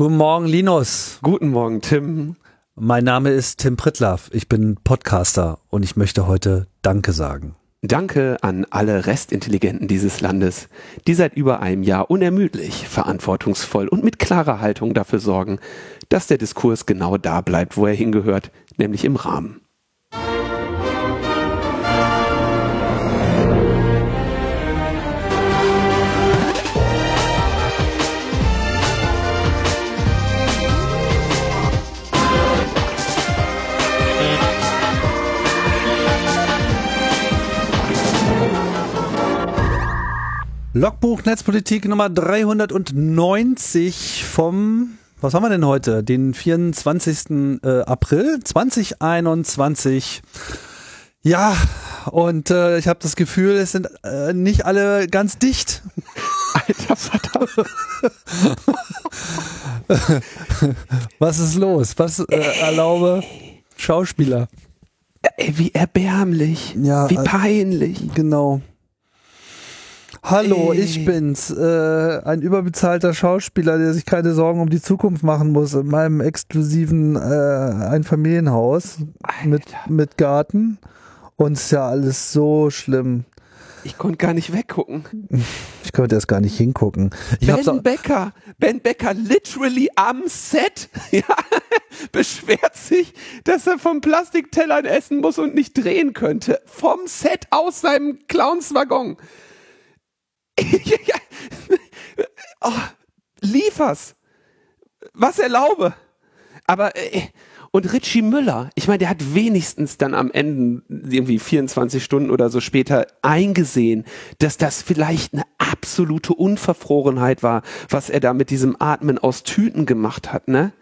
Guten Morgen, Linus. Guten Morgen, Tim. Mein Name ist Tim Pritlaff. Ich bin Podcaster und ich möchte heute Danke sagen. Danke an alle Restintelligenten dieses Landes, die seit über einem Jahr unermüdlich, verantwortungsvoll und mit klarer Haltung dafür sorgen, dass der Diskurs genau da bleibt, wo er hingehört, nämlich im Rahmen. Logbuch Netzpolitik Nummer 390 vom, was haben wir denn heute? Den 24. Äh, April 2021. Ja, und äh, ich habe das Gefühl, es sind äh, nicht alle ganz dicht. Alter Vater. Was ist los? Was äh, erlaube Schauspieler? Ey, wie erbärmlich. Ja, wie äh, peinlich. Genau. Hallo, Ey. ich bin's, äh, ein überbezahlter Schauspieler, der sich keine Sorgen um die Zukunft machen muss in meinem exklusiven äh, Einfamilienhaus mit, mit Garten. Und ist ja alles so schlimm. Ich konnte gar nicht weggucken. Ich konnte erst gar nicht hingucken. Ich Ben Becker, Ben Becker literally am Set, ja, beschwert sich, dass er vom Plastiktellern essen muss und nicht drehen könnte. Vom Set aus seinem Clownswaggon. oh, liefers. Was erlaube. Aber, äh, und Richie Müller, ich meine, der hat wenigstens dann am Ende, irgendwie 24 Stunden oder so später, eingesehen, dass das vielleicht eine absolute Unverfrorenheit war, was er da mit diesem Atmen aus Tüten gemacht hat, ne?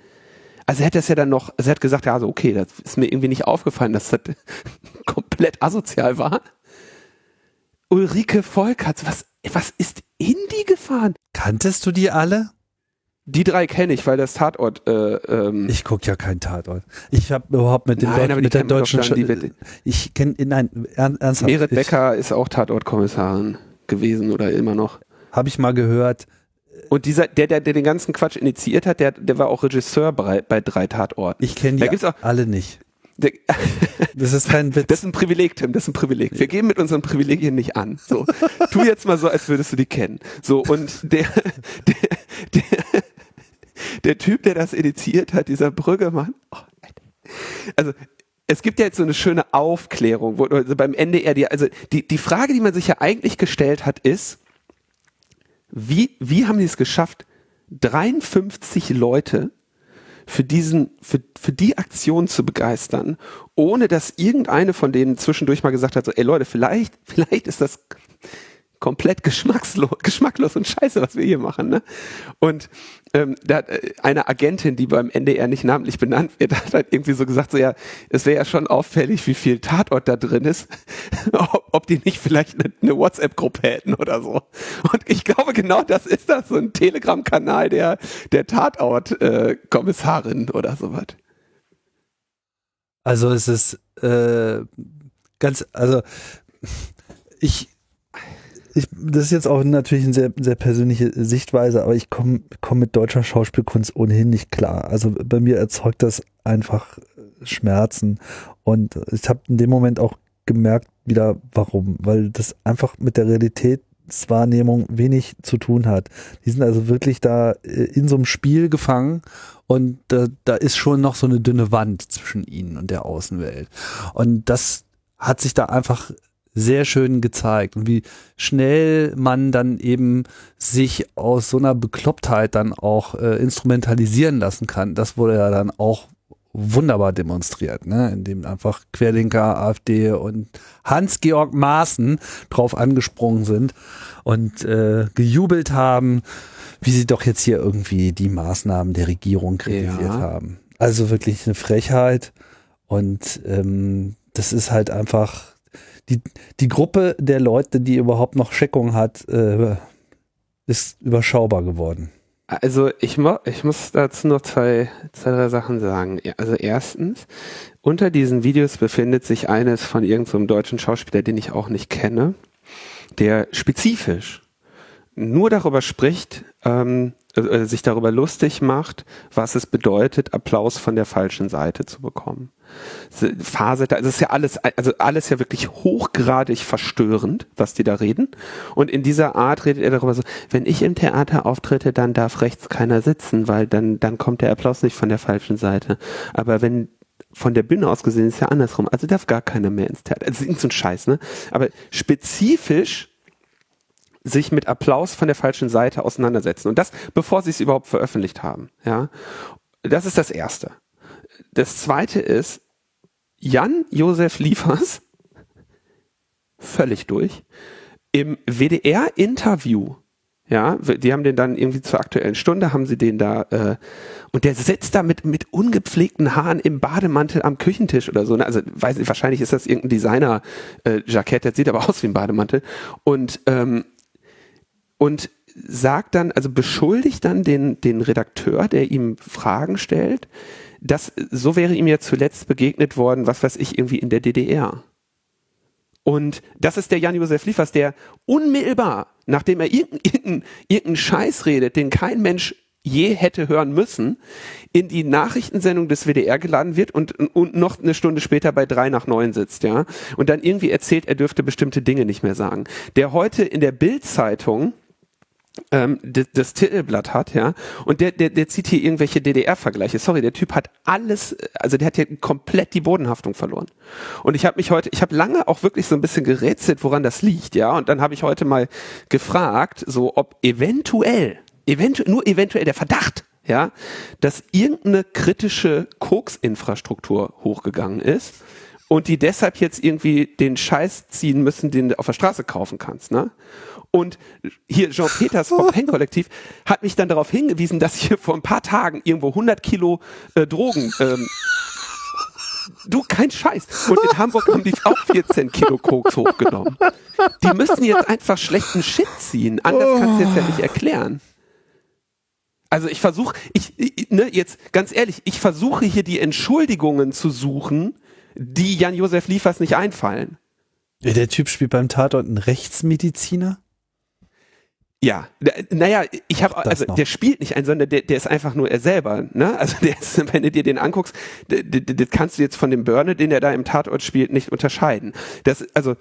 Also er hat das ja dann noch, also er hat gesagt, ja, also okay, das ist mir irgendwie nicht aufgefallen, dass das komplett asozial war. Ulrike Volkerts, was, was ist in die gefahren? kanntest du die alle? Die drei kenne ich, weil das Tatort, äh, ähm, Ich guck ja keinen Tatort. Ich habe überhaupt mit dem Nein, Deut- die mit der deutschen die Sch- wird- Ich kenne nein ern, ernsthaft. Merit Becker ist auch Tatortkommissarin gewesen oder immer noch. Habe ich mal gehört. Und dieser, der, der, der den ganzen Quatsch initiiert hat, der, der war auch Regisseur bei, bei drei Tatorten. Ich kenne Da die gibt's auch- alle nicht. Das ist kein Witz. das ist ein Privileg, Tim, das ist ein Privileg. Wir geben mit unseren Privilegien nicht an. So, tu jetzt mal so, als würdest du die kennen. So, und der, der, der, der Typ, der das initiiert hat, dieser Brüggemann, oh, also, es gibt ja jetzt so eine schöne Aufklärung, wo also beim NDR die, also die, die Frage, die man sich ja eigentlich gestellt hat, ist, wie, wie haben die es geschafft, 53 Leute für diesen, für, für die Aktion zu begeistern, ohne dass irgendeine von denen zwischendurch mal gesagt hat, so, ey Leute, vielleicht, vielleicht ist das komplett geschmackslos, geschmacklos und scheiße, was wir hier machen, ne? Und ähm, da hat äh, eine Agentin, die beim NDR nicht namentlich benannt wird, hat halt irgendwie so gesagt, so ja, es wäre ja schon auffällig, wie viel Tatort da drin ist, ob, ob die nicht vielleicht eine, eine WhatsApp-Gruppe hätten oder so. Und ich glaube, genau das ist das, so ein Telegram-Kanal der, der Tatort-Kommissarin oder sowas. Also es ist äh, ganz, also ich, ich, das ist jetzt auch natürlich eine sehr, sehr persönliche Sichtweise, aber ich komme komm mit deutscher Schauspielkunst ohnehin nicht klar. Also bei mir erzeugt das einfach Schmerzen und ich habe in dem Moment auch gemerkt wieder, warum, weil das einfach mit der Realitätswahrnehmung wenig zu tun hat. Die sind also wirklich da äh, in so einem Spiel gefangen und da, da ist schon noch so eine dünne Wand zwischen ihnen und der Außenwelt. Und das hat sich da einfach sehr schön gezeigt und wie schnell man dann eben sich aus so einer Beklopptheit dann auch äh, instrumentalisieren lassen kann. Das wurde ja dann auch wunderbar demonstriert, ne? indem einfach Querdenker, AfD und Hans-Georg Maaßen drauf angesprungen sind und äh, gejubelt haben, wie sie doch jetzt hier irgendwie die Maßnahmen der Regierung kritisiert Ja. haben. Also wirklich eine Frechheit und ähm, das ist halt einfach die, die Gruppe der Leute, die überhaupt noch Scheckung hat, äh, ist überschaubar geworden. Also ich, mo ich muss dazu noch zwei, zwei, drei Sachen sagen. Also erstens, unter diesen Videos befindet sich eines von irgendeinem deutschen Schauspieler, den ich auch nicht kenne, der spezifisch nur darüber spricht, ähm, äh, sich darüber lustig macht, was es bedeutet, Applaus von der falschen Seite zu bekommen. Phase, also ist ja alles, also alles ja wirklich hochgradig verstörend, was die da reden. Und in dieser Art redet er darüber so, wenn ich im Theater auftrete, dann darf rechts keiner sitzen, weil dann, dann kommt der Applaus nicht von der falschen Seite. Aber wenn von der Bühne aus gesehen ist ja andersrum. Also darf gar keiner mehr ins Theater. Also ist so ein Scheiß, ne? Aber spezifisch sich mit Applaus von der falschen Seite auseinandersetzen. Und das, bevor sie es überhaupt veröffentlicht haben. Ja, das ist das Erste. Das Zweite ist, Jan Josef Liefers, völlig durch, im WDR-Interview, ja, die haben den dann irgendwie zur aktuellen Stunde, haben sie den da, äh, und der sitzt da mit, mit ungepflegten Haaren im Bademantel am Küchentisch oder so. Ne? Also weiß nicht, wahrscheinlich ist das irgendein Designer-Jackett, äh, der sieht aber aus wie ein Bademantel. Und ähm, und sagt dann, also beschuldigt dann den, den Redakteur, der ihm Fragen stellt, dass so wäre ihm ja zuletzt begegnet worden, was weiß ich, irgendwie in der DDR. Und das ist der Jan-Josef Liefers, der unmittelbar, nachdem er irgendeinen irgendein, irgendein Scheiß redet, den kein Mensch je hätte hören müssen, in die Nachrichtensendung des WDR geladen wird und, und noch eine Stunde später bei drei nach neun sitzt, ja. Und dann irgendwie erzählt, er dürfte bestimmte Dinge nicht mehr sagen. Der heute in der Bild-Zeitung ähm, das, das Titelblatt hat, ja, und der, der, der zieht hier irgendwelche DDR-Vergleiche. Sorry, der Typ hat alles, also der hat hier komplett die Bodenhaftung verloren. Und ich habe mich heute, ich habe lange auch wirklich so ein bisschen gerätselt, woran das liegt, ja, und dann habe ich heute mal gefragt, so ob eventuell, eventuell, nur eventuell der Verdacht, ja, dass irgendeine kritische Koks-Infrastruktur hochgegangen ist und die deshalb jetzt irgendwie den Scheiß ziehen müssen, den du auf der Straße kaufen kannst, ne? Und hier Jean Peters vom Pen Kollektiv hat mich dann darauf hingewiesen, dass hier vor ein paar Tagen irgendwo 100 Kilo äh, Drogen ähm, Du, kein Scheiß. Und in Hamburg haben die auch 14 Kilo Koks hochgenommen. Die müssen jetzt einfach schlechten Shit ziehen. Anders kannst du jetzt ja nicht erklären. Also ich versuche, ich, ich, ne, jetzt ganz ehrlich, ich versuche hier die Entschuldigungen zu suchen, die Jan-Josef Liefers nicht einfallen. Der Typ spielt beim Tatort einen Rechtsmediziner? Ja, naja, ich habe also noch. der spielt nicht ein, sondern der, der ist einfach nur er selber. Ne? Also der ist, wenn du dir den anguckst, das kannst du jetzt von dem Börne, den er da im Tatort spielt, nicht unterscheiden. Das also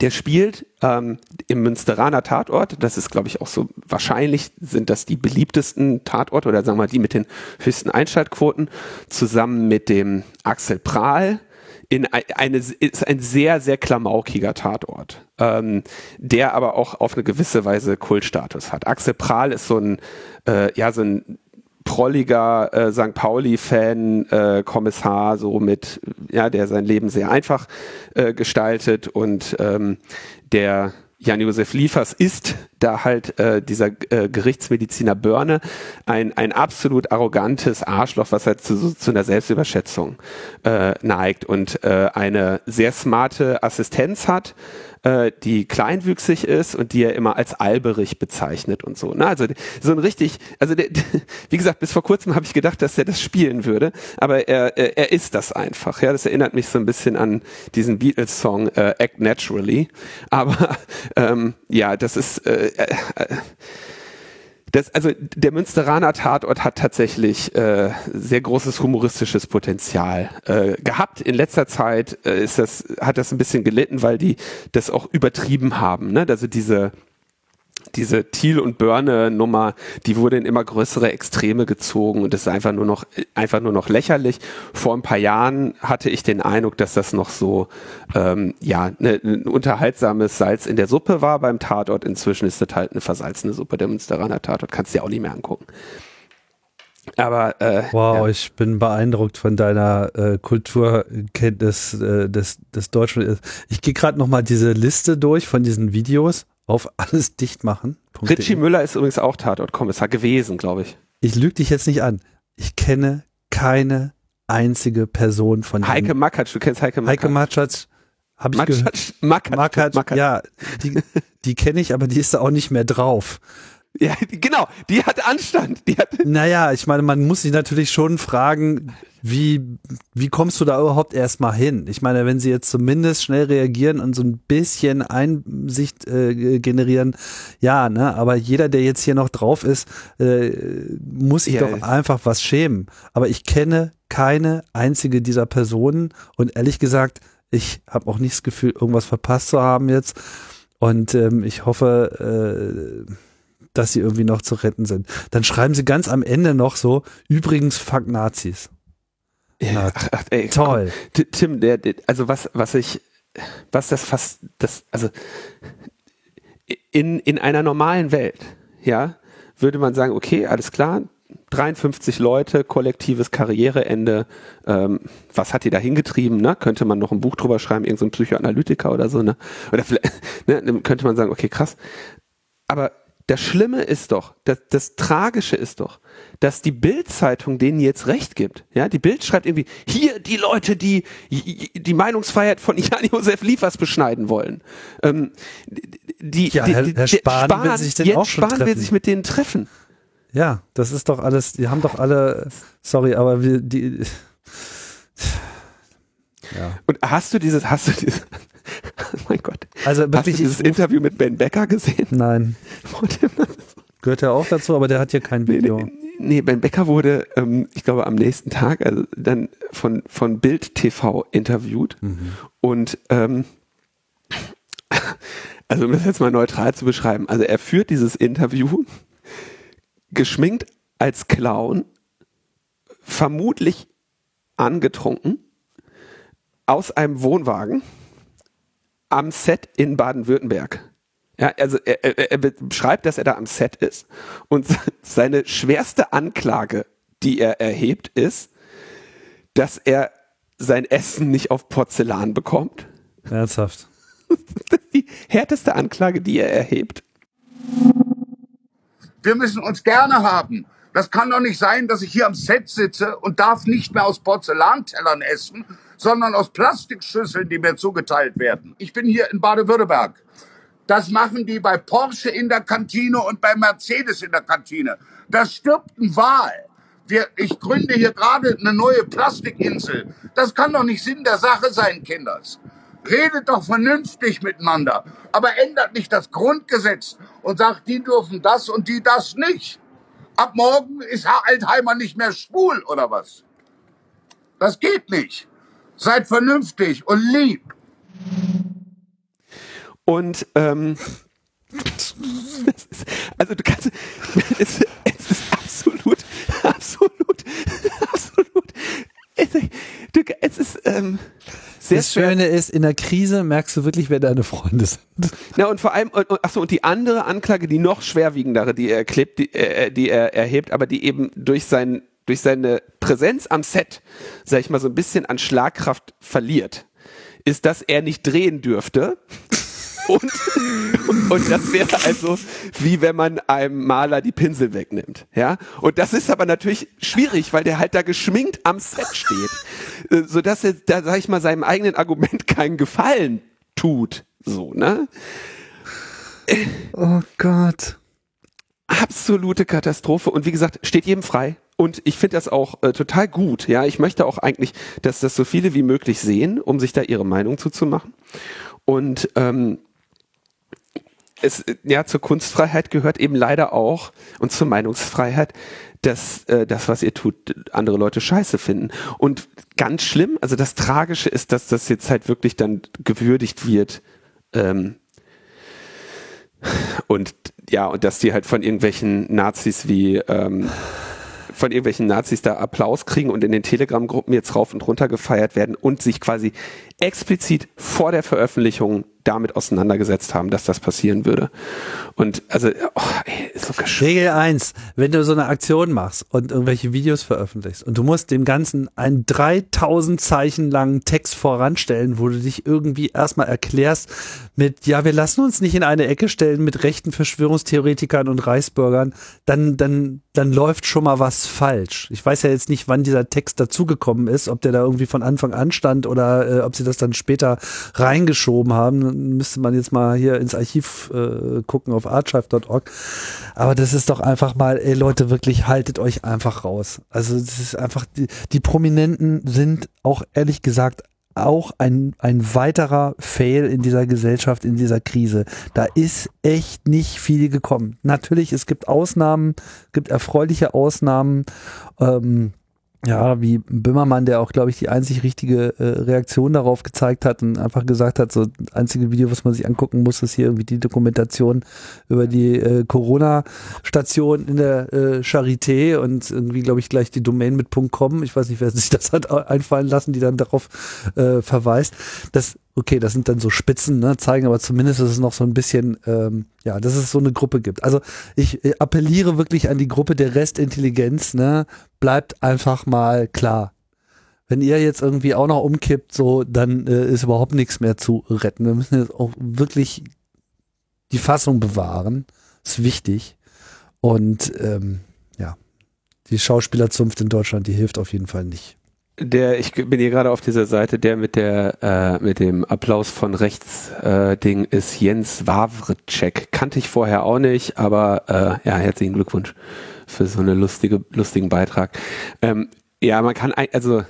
der spielt ähm, im Münsteraner Tatort. Das ist, glaube ich, auch so wahrscheinlich sind das die beliebtesten Tatorte oder sagen wir mal die mit den höchsten Einschaltquoten zusammen mit dem Axel Prahl in eine, ist ein sehr, sehr klamaukiger Tatort, ähm, der aber auch auf eine gewisse Weise Kultstatus hat. Axel Prahl ist so ein, äh, ja, so ein prolliger äh, St. Pauli-Fan, äh, Kommissar, so mit, ja, der sein Leben sehr einfach äh, gestaltet und ähm, der Jan-Josef Liefers ist da halt äh, dieser äh, Gerichtsmediziner Börne ein, ein absolut arrogantes Arschloch, was halt zu, zu einer Selbstüberschätzung äh, neigt und äh, eine sehr smarte Assistenz hat, äh, die kleinwüchsig ist und die er immer als Alberich bezeichnet und so. Na, also so ein richtig, also der, wie gesagt, bis vor kurzem habe ich gedacht, dass er das spielen würde, aber er, er, ist das einfach. Ja, das erinnert mich so ein bisschen an diesen Beatles-Song äh, Act Naturally. Aber ähm, ja, das ist äh, äh, das, also der Münsteraner Tatort hat tatsächlich äh, sehr großes humoristisches Potenzial äh, gehabt. In letzter Zeit äh, ist das, hat das ein bisschen gelitten, weil die das auch übertrieben haben. Ne? Also diese diese Thiel und Börne Nummer, die wurde in immer größere Extreme gezogen und ist einfach nur noch einfach nur noch lächerlich. Vor ein paar Jahren hatte ich den Eindruck, dass das noch so ähm, ja ne, ein unterhaltsames Salz in der Suppe war beim Tatort. Inzwischen ist das halt eine versalzene Suppe. Der Münsteraner Tatort kannst du dir auch nicht mehr angucken. Aber äh, wow, ja. ich bin beeindruckt von deiner äh, Kulturkenntnis äh, des, des Deutschen. Ich gehe gerade noch mal diese Liste durch von diesen Videos auf alles dicht machen. Richie Müller ist übrigens auch Tatort-Kommissar gewesen, glaube ich. Ich lüge dich jetzt nicht an. Ich kenne keine einzige Person von Heike Makatsch, du kennst Heike Makatsch. Heike Makatsch habe ich Makatsch, gehört. Makatsch, Makatsch, Makatsch. ja, die, die kenne ich, aber die ist da auch nicht mehr drauf. Ja, genau, die hat Anstand. Die hat naja, ich meine, man muss sich natürlich schon fragen, wie, wie kommst du da überhaupt erstmal hin? Ich meine, wenn sie jetzt zumindest schnell reagieren und so ein bisschen Einsicht äh, generieren, ja, ne, aber jeder, der jetzt hier noch drauf ist, äh, muss sich ja, doch einfach was schämen. Aber ich kenne keine einzige dieser Personen und ehrlich gesagt, ich habe auch nicht das Gefühl, irgendwas verpasst zu haben jetzt. Und ähm, ich hoffe, äh, dass sie irgendwie noch zu retten sind. Dann schreiben sie ganz am Ende noch so, übrigens fuck Nazis. Ja, ach, ach, ey, toll. Komm, Tim, der, der, also was, was ich, was das fast, das, also in, in einer normalen Welt, ja, würde man sagen, okay, alles klar, 53 Leute, kollektives Karriereende, ähm, was hat die da hingetrieben, ne? Könnte man noch ein Buch drüber schreiben, irgendein so Psychoanalytiker oder so, ne? Oder vielleicht, ne, könnte man sagen, okay, krass. Aber das Schlimme ist doch, das, das Tragische ist doch, dass die Bild-Zeitung denen jetzt recht gibt. Ja, die Bild schreibt irgendwie, hier die Leute, die die Meinungsfreiheit von Jan-Josef Liefers beschneiden wollen. Ähm, die, ja, Herr, Herr Spahn, Spahn, will sich denn auch schon Spahn will sich mit denen treffen. Ja, das ist doch alles, die haben doch alle, sorry, aber wir, die, ja. Und hast du dieses, hast du dieses, mein Gott. Also wirklich, hast du dieses Interview mit Ben Becker gesehen? Nein. Gehört er auch dazu, aber der hat hier kein Video. Nee, nee, Ben Becker wurde, ähm, ich glaube, am nächsten Tag also dann von, von Bild TV interviewt. Mhm. Und ähm, also um das jetzt mal neutral zu beschreiben, also er führt dieses Interview geschminkt als Clown, vermutlich angetrunken, aus einem Wohnwagen am Set in Baden-Württemberg. Ja, also er, er, er beschreibt, dass er da am Set ist und seine schwerste Anklage, die er erhebt, ist, dass er sein Essen nicht auf Porzellan bekommt. Ernsthaft. Das ist die härteste Anklage, die er erhebt. Wir müssen uns gerne haben. Das kann doch nicht sein, dass ich hier am Set sitze und darf nicht mehr aus Porzellantellern essen, sondern aus Plastikschüsseln, die mir zugeteilt werden. Ich bin hier in Baden-Württemberg. Das machen die bei Porsche in der Kantine und bei Mercedes in der Kantine. Das stirbt ein Wal. Wir, ich gründe hier gerade eine neue Plastikinsel. Das kann doch nicht Sinn der Sache sein, Kinders. Redet doch vernünftig miteinander, aber ändert nicht das Grundgesetz und sagt, die dürfen das und die das nicht. Ab morgen ist Herr Altheimer nicht mehr schwul oder was? Das geht nicht. Seid vernünftig und lieb. Und ähm, also du kannst, es, es ist absolut, absolut, absolut. Es, du, es ist ähm, sehr Das Schöne ist, in der Krise merkst du wirklich, wer deine Freunde sind. Ja, und vor allem, achso, und die andere Anklage, die noch schwerwiegendere, die er klebt, die, äh, die er erhebt, aber die eben durch sein durch seine Präsenz am Set, sag ich mal, so ein bisschen an Schlagkraft verliert, ist, dass er nicht drehen dürfte. Und, und, das wäre also wie wenn man einem Maler die Pinsel wegnimmt, ja. Und das ist aber natürlich schwierig, weil der halt da geschminkt am Set steht, äh, so dass er da sag ich mal seinem eigenen Argument keinen Gefallen tut, so ne. Oh Gott. Absolute Katastrophe und wie gesagt steht jedem frei, und ich finde das auch äh, total gut. Ja, ich möchte auch eigentlich, dass das so viele wie möglich sehen, um sich da ihre Meinung zuzumachen. Und ähm, es, ja, zur Kunstfreiheit gehört eben leider auch und zur Meinungsfreiheit, dass äh, das, was ihr tut, andere Leute scheiße finden. Und ganz schlimm, also das Tragische ist, dass das jetzt halt wirklich dann gewürdigt wird. Ähm, und ja, und dass die halt von irgendwelchen Nazis wie ähm, von irgendwelchen Nazis da Applaus kriegen und in den Telegram-Gruppen jetzt rauf und runter gefeiert werden und sich quasi explizit vor der Veröffentlichung damit auseinandergesetzt haben, dass das passieren würde. Und also, oh, ey, so Regel eins: wenn du so eine Aktion machst und irgendwelche Videos veröffentlichst und du musst dem Ganzen einen 3000 Zeichen langen Text voranstellen, wo du dich irgendwie erstmal erklärst mit, ja, wir lassen uns nicht in eine Ecke stellen mit rechten Verschwörungstheoretikern und Reichsbürgern, dann, dann, dann läuft schon mal was falsch. Ich weiß ja jetzt nicht, wann dieser Text dazugekommen ist, ob der da irgendwie von Anfang an stand oder äh, ob sie das dann später reingeschoben haben. Müsste man jetzt mal hier ins Archiv äh, gucken auf archive.org. aber das ist doch einfach mal, ey Leute, wirklich haltet euch einfach raus. Also das ist einfach, die, die Prominenten sind auch ehrlich gesagt auch ein, ein weiterer Fail in dieser Gesellschaft, in dieser Krise. Da ist echt nicht viel gekommen. Natürlich, es gibt Ausnahmen, gibt erfreuliche Ausnahmen. Ähm, ja, wie Böhmermann, der auch, glaube ich, die einzig richtige äh, Reaktion darauf gezeigt hat und einfach gesagt hat, so einzige Video, was man sich angucken muss, ist hier irgendwie die Dokumentation über die äh, Corona-Station in der äh, Charité und irgendwie, glaube ich, gleich die Domain mit .com. Ich weiß nicht, wer sich das hat einfallen lassen, die dann darauf äh, verweist. Das okay, das sind dann so Spitzen, ne, zeigen aber zumindest, dass es noch so ein bisschen, ähm, ja, dass es so eine Gruppe gibt. Also ich äh, appelliere wirklich an die Gruppe der Restintelligenz, ne, bleibt einfach mal klar. Wenn ihr jetzt irgendwie auch noch umkippt, so, dann äh, ist überhaupt nichts mehr zu retten. Wir müssen jetzt auch wirklich die Fassung bewahren. Ist wichtig. Und ähm, ja, die Schauspielerzunft in Deutschland, die hilft auf jeden Fall nicht. Der, ich bin hier gerade auf dieser Seite, der mit der äh, mit dem Applaus von rechts äh, Ding ist Jens Wawritschek. Kannte ich vorher auch nicht, aber äh, ja, herzlichen Glückwunsch für so eine lustige lustigen Beitrag. Ähm, ja, man kann also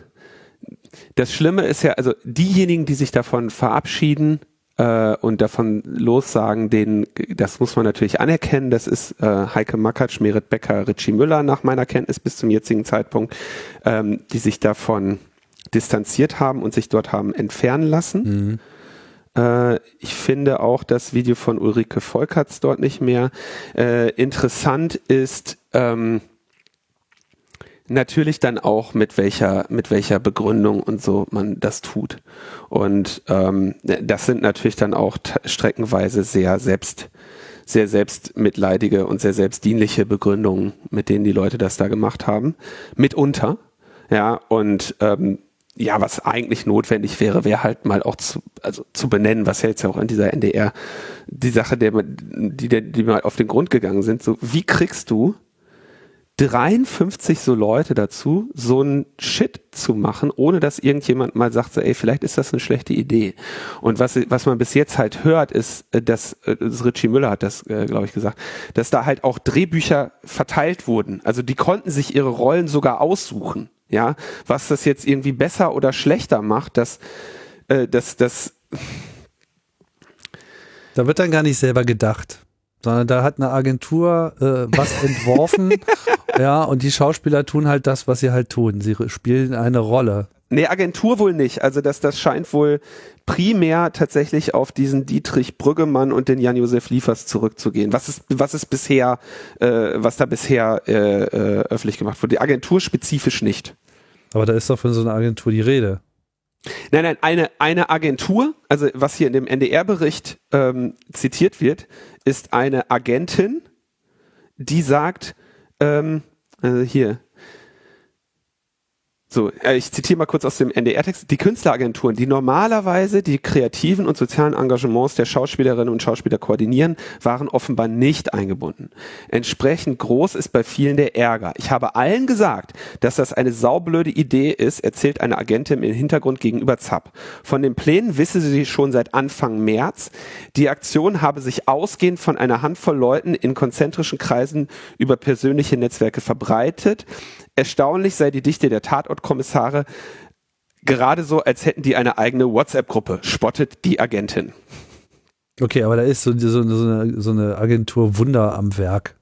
das Schlimme ist ja, also diejenigen, die sich davon verabschieden, äh, und davon lossagen, den, das muss man natürlich anerkennen, das ist äh, Heike Makatsch, Merit Becker, Richie Müller nach meiner Kenntnis bis zum jetzigen Zeitpunkt, ähm, die sich davon distanziert haben und sich dort haben entfernen lassen. Mhm. Äh, ich finde auch das Video von Ulrike Volkerts dort nicht mehr. Äh, interessant ist, ähm, natürlich dann auch mit welcher mit welcher Begründung und so man das tut. Und ähm, das sind natürlich dann auch streckenweise sehr selbst sehr selbstmitleidige und sehr selbstdienliche Begründungen, mit denen die Leute das da gemacht haben, mitunter, ja und ähm, ja, was eigentlich notwendig wäre, wäre halt mal auch zu, also zu benennen, was ja jetzt ja auch in dieser NDR die Sache, der, die, die, mal auf den Grund gegangen sind, so wie kriegst du 53 so Leute dazu, so ein Shit zu machen, ohne dass irgendjemand mal sagt, so, ey, vielleicht ist das eine schlechte Idee. Und was, was man bis jetzt halt hört, ist, äh, dass, äh, das Richie Müller hat das, äh, glaube ich, gesagt, dass da halt auch Drehbücher verteilt wurden. Also die konnten sich ihre Rollen sogar aussuchen. Ja, was das jetzt irgendwie besser oder schlechter macht, dass, äh, dass, dass da wird dann gar nicht selber gedacht sondern da hat eine Agentur äh, was entworfen, ja, und die Schauspieler tun halt das, was sie halt tun. Sie spielen eine Rolle. Nee, Agentur wohl nicht. Also das, das scheint wohl primär tatsächlich auf diesen Dietrich Brüggemann und den Jan-Josef Liefers zurückzugehen. Was ist, was ist bisher, äh, was da bisher äh, äh, öffentlich gemacht wurde? Die Agentur spezifisch nicht. Aber da ist doch von so einer Agentur die Rede. Nein, nein, eine, eine Agentur, also was hier in dem NDR-Bericht ähm, zitiert wird, ist eine Agentin, die sagt, ähm, also hier, so, äh, ich zitiere mal kurz aus dem NDR-Text. Die Künstleragenturen, die normalerweise die kreativen und sozialen Engagements der Schauspielerinnen und Schauspieler koordinieren, waren offenbar nicht eingebunden. Entsprechend groß ist bei vielen der Ärger. Ich habe allen gesagt, dass das eine saublöde Idee ist, erzählt eine Agentin im Hintergrund gegenüber ZAP. Von den Plänen wisse sie schon seit Anfang März. Die Aktion habe sich ausgehend von einer Handvoll Leuten in konzentrischen Kreisen über persönliche Netzwerke verbreitet. Erstaunlich sei die Dichte der Tatortkommissare gerade so, als hätten die eine eigene WhatsApp-Gruppe, spottet die Agentin. Okay, aber da ist so, so, so, eine, so eine Agentur Wunder am Werk,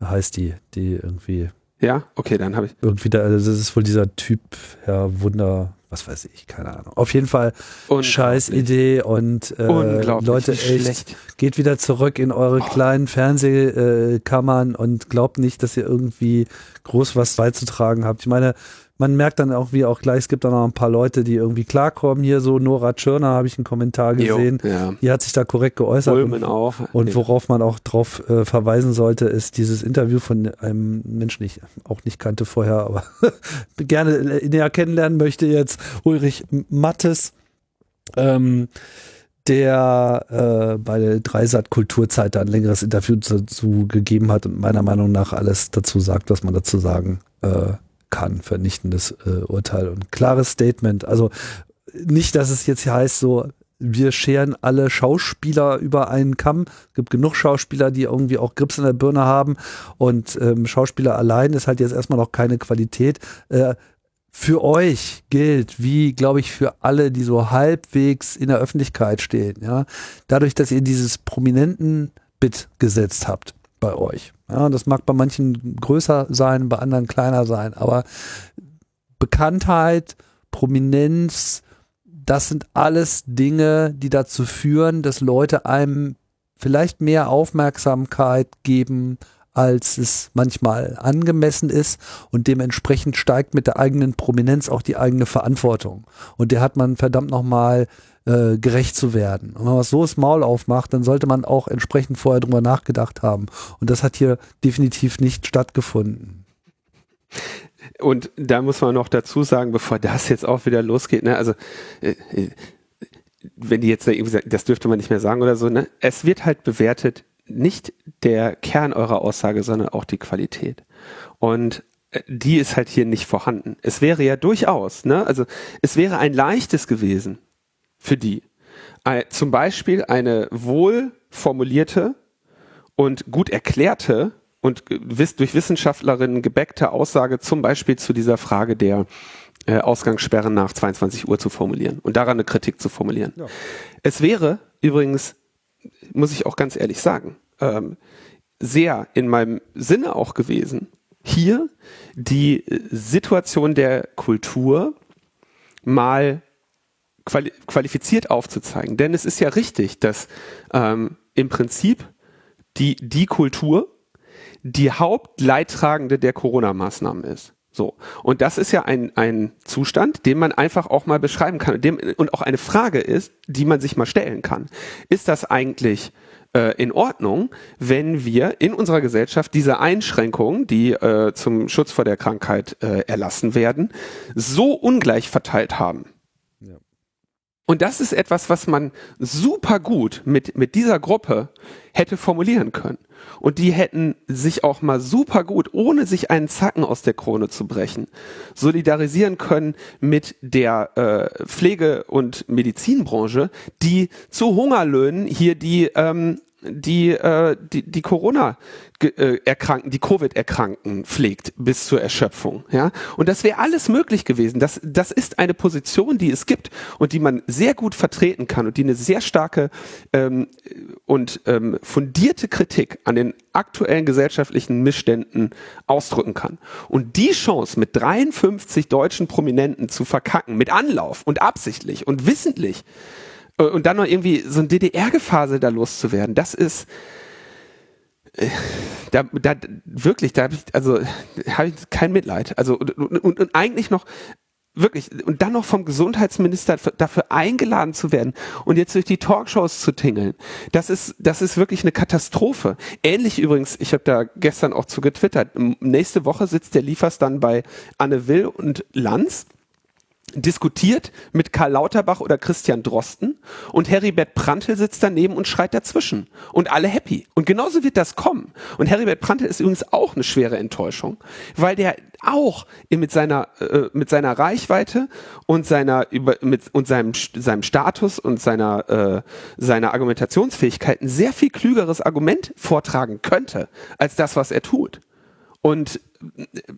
heißt die, die irgendwie. Ja, okay, dann habe ich. Irgendwie da, also das ist wohl dieser Typ, Herr Wunder, was weiß ich, keine Ahnung. Auf jeden Fall scheiß Idee und äh, Leute, echt, schlecht. geht wieder zurück in eure oh. kleinen Fernsehkammern und glaubt nicht, dass ihr irgendwie groß was beizutragen habt. Ich meine, man merkt dann auch, wie auch gleich, es gibt dann noch ein paar Leute, die irgendwie klarkommen. Hier so Nora Tschirner habe ich einen Kommentar gesehen. Jo, ja. Die hat sich da korrekt geäußert. Ulmen und, auch. Und worauf man auch drauf äh, verweisen sollte, ist dieses Interview von einem Menschen, ich auch nicht kannte vorher, aber gerne näher kennenlernen möchte jetzt, Ulrich Mattes. Ähm, der äh, bei der Dreisat Kulturzeit da ein längeres Interview dazu gegeben hat und meiner Meinung nach alles dazu sagt, was man dazu sagen äh, kann. Vernichtendes äh, Urteil und klares Statement. Also nicht, dass es jetzt heißt, so wir scheren alle Schauspieler über einen Kamm. Es gibt genug Schauspieler, die irgendwie auch Grips in der Birne haben und ähm, Schauspieler allein ist halt jetzt erstmal noch keine Qualität. Äh, für euch gilt, wie glaube ich für alle, die so halbwegs in der Öffentlichkeit stehen, ja, dadurch, dass ihr dieses prominenten Bit gesetzt habt bei euch. Ja, das mag bei manchen größer sein, bei anderen kleiner sein, aber Bekanntheit, Prominenz, das sind alles Dinge, die dazu führen, dass Leute einem vielleicht mehr Aufmerksamkeit geben, als es manchmal angemessen ist und dementsprechend steigt mit der eigenen Prominenz auch die eigene Verantwortung. Und der hat man verdammt nochmal äh, gerecht zu werden. Und wenn man so das Maul aufmacht, dann sollte man auch entsprechend vorher drüber nachgedacht haben. Und das hat hier definitiv nicht stattgefunden. Und da muss man noch dazu sagen, bevor das jetzt auch wieder losgeht, ne, also äh, äh wenn die jetzt irgendwie sagen, das dürfte man nicht mehr sagen oder so, ne, es wird halt bewertet, nicht der Kern eurer Aussage, sondern auch die Qualität. Und die ist halt hier nicht vorhanden. Es wäre ja durchaus, ne, also es wäre ein leichtes gewesen für die. Zum Beispiel eine wohl formulierte und gut erklärte und durch Wissenschaftlerinnen gebackte Aussage zum Beispiel zu dieser Frage der äh, Ausgangssperren nach 22 Uhr zu formulieren und daran eine Kritik zu formulieren. Ja. Es wäre übrigens muss ich auch ganz ehrlich sagen, ähm, sehr in meinem Sinne auch gewesen, hier die Situation der Kultur mal quali qualifiziert aufzuzeigen. Denn es ist ja richtig, dass ähm, im Prinzip die, die Kultur die Hauptleidtragende der Corona-Maßnahmen ist. So. Und das ist ja ein, ein Zustand, den man einfach auch mal beschreiben kann dem, und auch eine Frage ist, die man sich mal stellen kann. Ist das eigentlich äh, in Ordnung, wenn wir in unserer Gesellschaft diese Einschränkungen, die äh, zum Schutz vor der Krankheit äh, erlassen werden, so ungleich verteilt haben? Und das ist etwas, was man super gut mit, mit dieser Gruppe hätte formulieren können. Und die hätten sich auch mal super gut, ohne sich einen Zacken aus der Krone zu brechen, solidarisieren können mit der äh, Pflege- und Medizinbranche, die zu Hungerlöhnen hier die ähm, die äh, die, die Corona äh, erkranken, die Covid Erkrankten pflegt bis zur Erschöpfung, ja? Und das wäre alles möglich gewesen. Das das ist eine Position, die es gibt und die man sehr gut vertreten kann und die eine sehr starke ähm, und ähm, fundierte Kritik an den aktuellen gesellschaftlichen Missständen ausdrücken kann. Und die Chance mit 53 deutschen Prominenten zu verkacken mit Anlauf und absichtlich und wissentlich äh, und dann noch irgendwie so ein DDR-Gefasel da loszuwerden, das ist da, da wirklich, da habe ich also habe ich kein Mitleid. Also und, und, und eigentlich noch wirklich und dann noch vom Gesundheitsminister dafür eingeladen zu werden und jetzt durch die Talkshows zu tingeln. Das ist das ist wirklich eine Katastrophe. Ähnlich übrigens, ich habe da gestern auch zu getwittert. Nächste Woche sitzt der Liefers dann bei Anne Will und Lanz diskutiert mit Karl Lauterbach oder Christian Drosten und Heribert Prantl sitzt daneben und schreit dazwischen und alle happy. Und genauso wird das kommen. Und Heribert Prantl ist übrigens auch eine schwere Enttäuschung, weil der auch mit seiner äh, mit seiner Reichweite und seiner über mit und seinem seinem Status und seiner äh, seiner Argumentationsfähigkeit ein sehr viel klügeres Argument vortragen könnte als das, was er tut und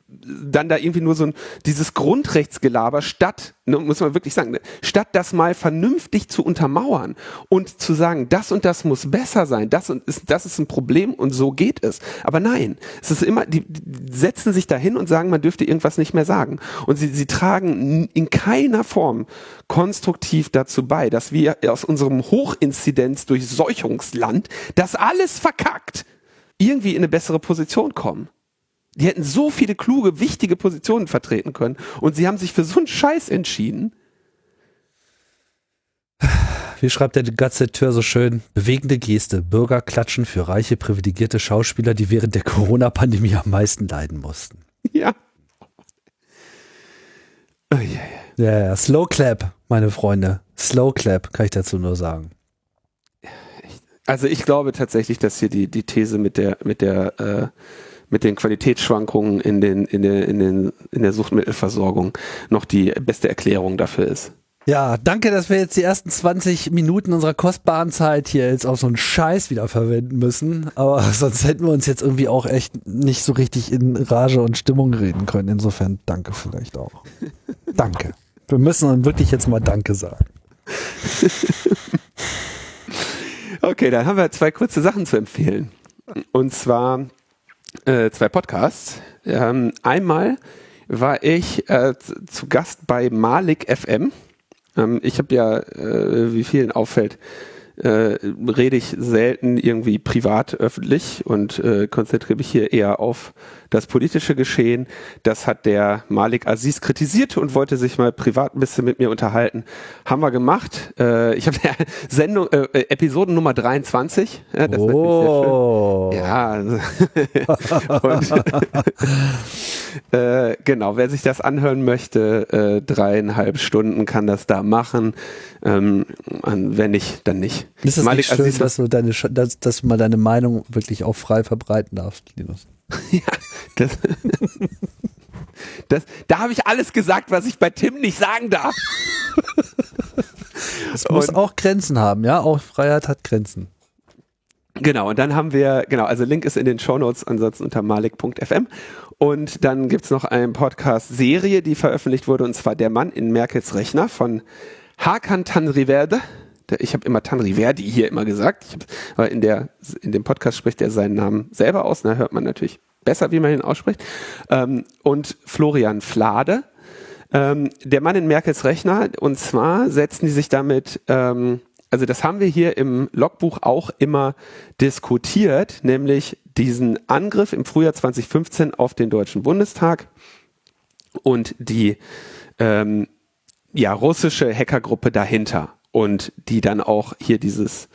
dann da irgendwie nur so ein, dieses Grundrechtsgelaber statt, ne, muss man wirklich sagen, statt das mal vernünftig zu untermauern und zu sagen, das und das muss besser sein, das und ist, das ist ein Problem und so geht es. Aber nein, es ist immer, die, die setzen sich dahin und sagen, man dürfte irgendwas nicht mehr sagen. Und sie, sie tragen in keiner Form konstruktiv dazu bei, dass wir aus unserem Hochinzidenz-Durchseuchungsland das alles verkackt irgendwie in eine bessere Position kommen. Die hätten so viele kluge, wichtige Positionen vertreten können und sie haben sich für so einen Scheiß entschieden. Wie schreibt der Gazetteur so schön? Bewegende Geste. Bürger klatschen für reiche, privilegierte Schauspieler, die während der Corona-Pandemie am meisten leiden mussten. Ja. Oh, yeah, yeah. Ja, ja, Slow Clap, meine Freunde. Slow Clap, kann ich dazu nur sagen. Also ich glaube tatsächlich, dass hier die, die These mit der, mit der äh, mit den Qualitätsschwankungen in den in der in den in der Suchtmittelversorgung noch die beste Erklärung dafür ist. Ja, danke, dass wir jetzt die ersten 20 Minuten unserer kostbaren Zeit hier jetzt auf so einen Scheiß wieder verwenden müssen. Aber sonst hätten wir uns jetzt irgendwie auch echt nicht so richtig in Rage und Stimmung reden können. Insofern danke vielleicht auch. danke. Wir müssen wirklich jetzt mal Danke sagen. okay, dann haben wir zwei kurze Sachen zu empfehlen. Und zwar äh, zwei Podcasts. Ähm, einmal war ich äh, zu Gast bei Malik FM. Ähm, ich habe ja, äh, wie vielen auffällt, äh, rede ich selten irgendwie privat öffentlich und äh, konzentriere mich hier eher auf das politische Geschehen. Das hat der Malik Aziz kritisiert und wollte sich mal privat ein bisschen mit mir unterhalten. Haben wir gemacht. Äh, ich habe Sendung, äh, äh Episoden Nummer 23. Ja, das oh. Ja. und, äh, genau, wer sich das anhören möchte, äh, dreieinhalb Stunden kann das da machen. Ähm, wenn nicht, dann nicht. Ist das Malik nicht schön, dass du, deine, dass, dass du mal deine Meinung wirklich auch frei verbreiten darfst, Linus? ja, das, das, da habe ich alles gesagt, was ich bei Tim nicht sagen darf. Es muss und, auch Grenzen haben, ja? Auch Freiheit hat Grenzen. Genau, und dann haben wir, genau, also Link ist in den Shownotes, ansonsten unter malik.fm. Und dann gibt es noch eine Podcast-Serie, die veröffentlicht wurde, und zwar Der Mann in Merkels Rechner von Hakan Tanriverde ich habe immer Tanriverdi hier immer gesagt, hab, aber in, der, in dem Podcast spricht er seinen Namen selber aus, da hört man natürlich besser, wie man ihn ausspricht. Ähm, und Florian Flade, ähm, der Mann in Merkels Rechner, und zwar setzen die sich damit, ähm, also das haben wir hier im Logbuch auch immer diskutiert, nämlich diesen Angriff im Frühjahr 2015 auf den Deutschen Bundestag und die ähm, ja, russische Hackergruppe dahinter und die dann auch hier dieses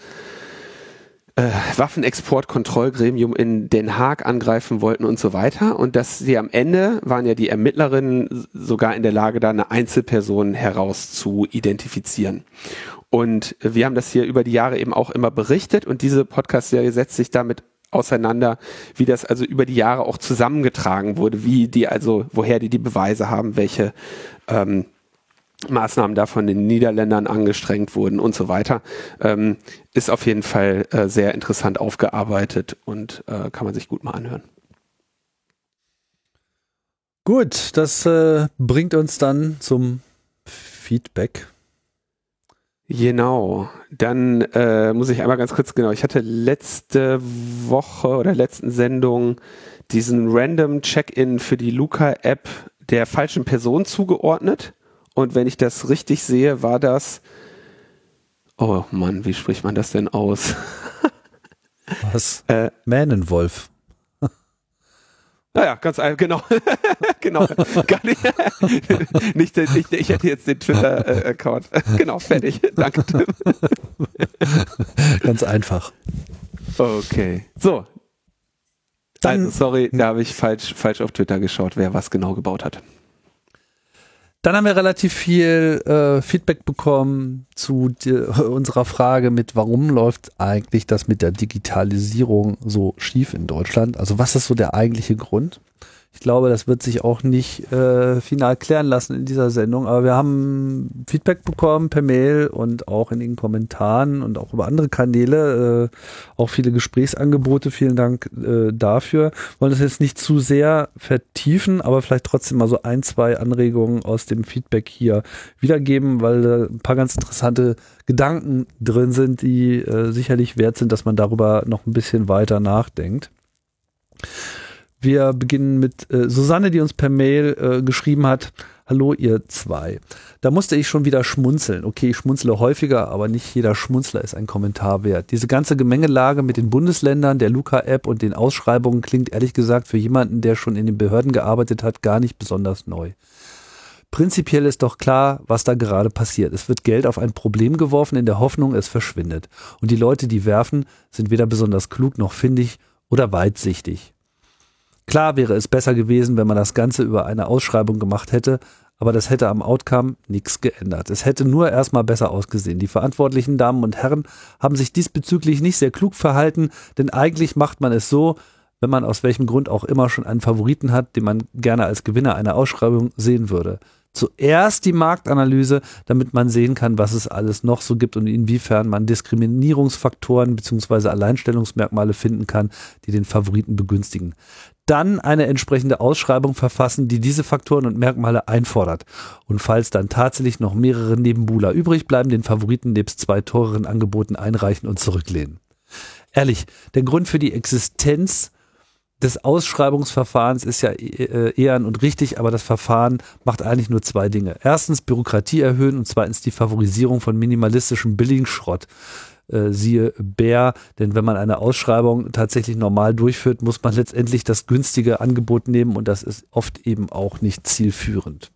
äh, Waffenexportkontrollgremium in Den Haag angreifen wollten und so weiter. Und dass sie am Ende waren ja die Ermittlerinnen sogar in der Lage, da eine Einzelperson heraus zu identifizieren. Und wir haben das hier über die Jahre eben auch immer berichtet und diese Podcast-Serie setzt sich damit auseinander, wie das also über die Jahre auch zusammengetragen wurde, wie die also, woher die die Beweise haben, welche ähm, Maßnahmen da von den Niederländern angestrengt wurden und so weiter, ähm, ist auf jeden Fall äh, sehr interessant aufgearbeitet und äh, kann man sich gut mal anhören. Gut, das äh, bringt uns dann zum Feedback. Genau, dann äh, muss ich einmal ganz kurz, genau, ich hatte letzte Woche oder letzten Sendung diesen Random Check-in für die Luca-App der falschen Person zugeordnet. Und wenn ich das richtig sehe, war das. Oh Mann, wie spricht man das denn aus? Was? äh, Mähnenwolf. Naja, ganz einfach, genau. genau. Gar nicht, nicht, nicht, ich hätte jetzt den Twitter-Account. genau, fertig. Danke, Tim. ganz einfach. Okay. So. Dann, also, sorry, da habe ich falsch, falsch auf Twitter geschaut, wer was genau gebaut hat. Dann haben wir relativ viel äh, Feedback bekommen zu die, unserer Frage mit, warum läuft eigentlich das mit der Digitalisierung so schief in Deutschland? Also was ist so der eigentliche Grund? Ich glaube, das wird sich auch nicht äh, final klären lassen in dieser Sendung, aber wir haben Feedback bekommen per Mail und auch in den Kommentaren und auch über andere Kanäle, äh, auch viele Gesprächsangebote. Vielen Dank äh, dafür. Wollen das jetzt nicht zu sehr vertiefen, aber vielleicht trotzdem mal so ein, zwei Anregungen aus dem Feedback hier wiedergeben, weil da ein paar ganz interessante Gedanken drin sind, die äh, sicherlich wert sind, dass man darüber noch ein bisschen weiter nachdenkt. Wir beginnen mit äh, Susanne, die uns per Mail äh, geschrieben hat. Hallo ihr zwei. Da musste ich schon wieder schmunzeln. Okay, ich schmunzle häufiger, aber nicht jeder Schmunzler ist ein Kommentar wert. Diese ganze Gemengelage mit den Bundesländern, der Luca-App und den Ausschreibungen klingt ehrlich gesagt für jemanden, der schon in den Behörden gearbeitet hat, gar nicht besonders neu. Prinzipiell ist doch klar, was da gerade passiert. Es wird Geld auf ein Problem geworfen in der Hoffnung, es verschwindet. Und die Leute, die werfen, sind weder besonders klug noch findig oder weitsichtig. Klar wäre es besser gewesen, wenn man das Ganze über eine Ausschreibung gemacht hätte, aber das hätte am Outcome nichts geändert. Es hätte nur erstmal besser ausgesehen. Die verantwortlichen Damen und Herren haben sich diesbezüglich nicht sehr klug verhalten, denn eigentlich macht man es so, wenn man aus welchem Grund auch immer schon einen Favoriten hat, den man gerne als Gewinner einer Ausschreibung sehen würde. Zuerst die Marktanalyse, damit man sehen kann, was es alles noch so gibt und inwiefern man Diskriminierungsfaktoren bzw. Alleinstellungsmerkmale finden kann, die den Favoriten begünstigen. Dann eine entsprechende Ausschreibung verfassen, die diese Faktoren und Merkmale einfordert. Und falls dann tatsächlich noch mehrere Nebenbuhler übrig bleiben, den Favoriten nebst zwei teureren Angeboten einreichen und zurücklehnen. Ehrlich, der Grund für die Existenz des Ausschreibungsverfahrens ist ja äh, ehren und richtig, aber das Verfahren macht eigentlich nur zwei Dinge. Erstens Bürokratie erhöhen und zweitens die Favorisierung von minimalistischem Billigschrott. Äh, siehe Bär, denn wenn man eine Ausschreibung tatsächlich normal durchführt, muss man letztendlich das günstige Angebot nehmen und das ist oft eben auch nicht zielführend.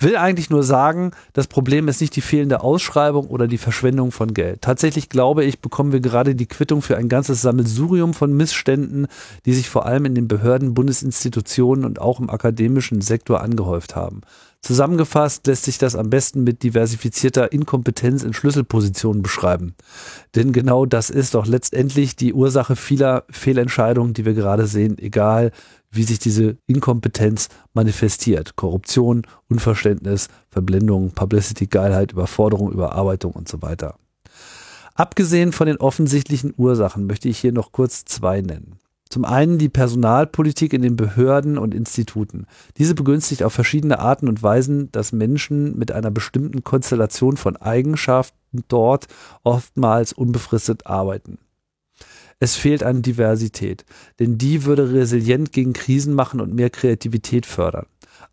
Will eigentlich nur sagen, das Problem ist nicht die fehlende Ausschreibung oder die Verschwendung von Geld. Tatsächlich glaube ich, bekommen wir gerade die Quittung für ein ganzes Sammelsurium von Missständen, die sich vor allem in den Behörden, Bundesinstitutionen und auch im akademischen Sektor angehäuft haben. Zusammengefasst lässt sich das am besten mit diversifizierter Inkompetenz in Schlüsselpositionen beschreiben. Denn genau das ist doch letztendlich die Ursache vieler Fehlentscheidungen, die wir gerade sehen, egal wie sich diese Inkompetenz manifestiert. Korruption, Unverständnis, Verblendung, Publicity-Geilheit, Überforderung, Überarbeitung und so weiter. Abgesehen von den offensichtlichen Ursachen möchte ich hier noch kurz zwei nennen. Zum einen die Personalpolitik in den Behörden und Instituten. Diese begünstigt auf verschiedene Arten und Weisen, dass Menschen mit einer bestimmten Konstellation von Eigenschaften dort oftmals unbefristet arbeiten. Es fehlt an Diversität, denn die würde resilient gegen Krisen machen und mehr Kreativität fördern.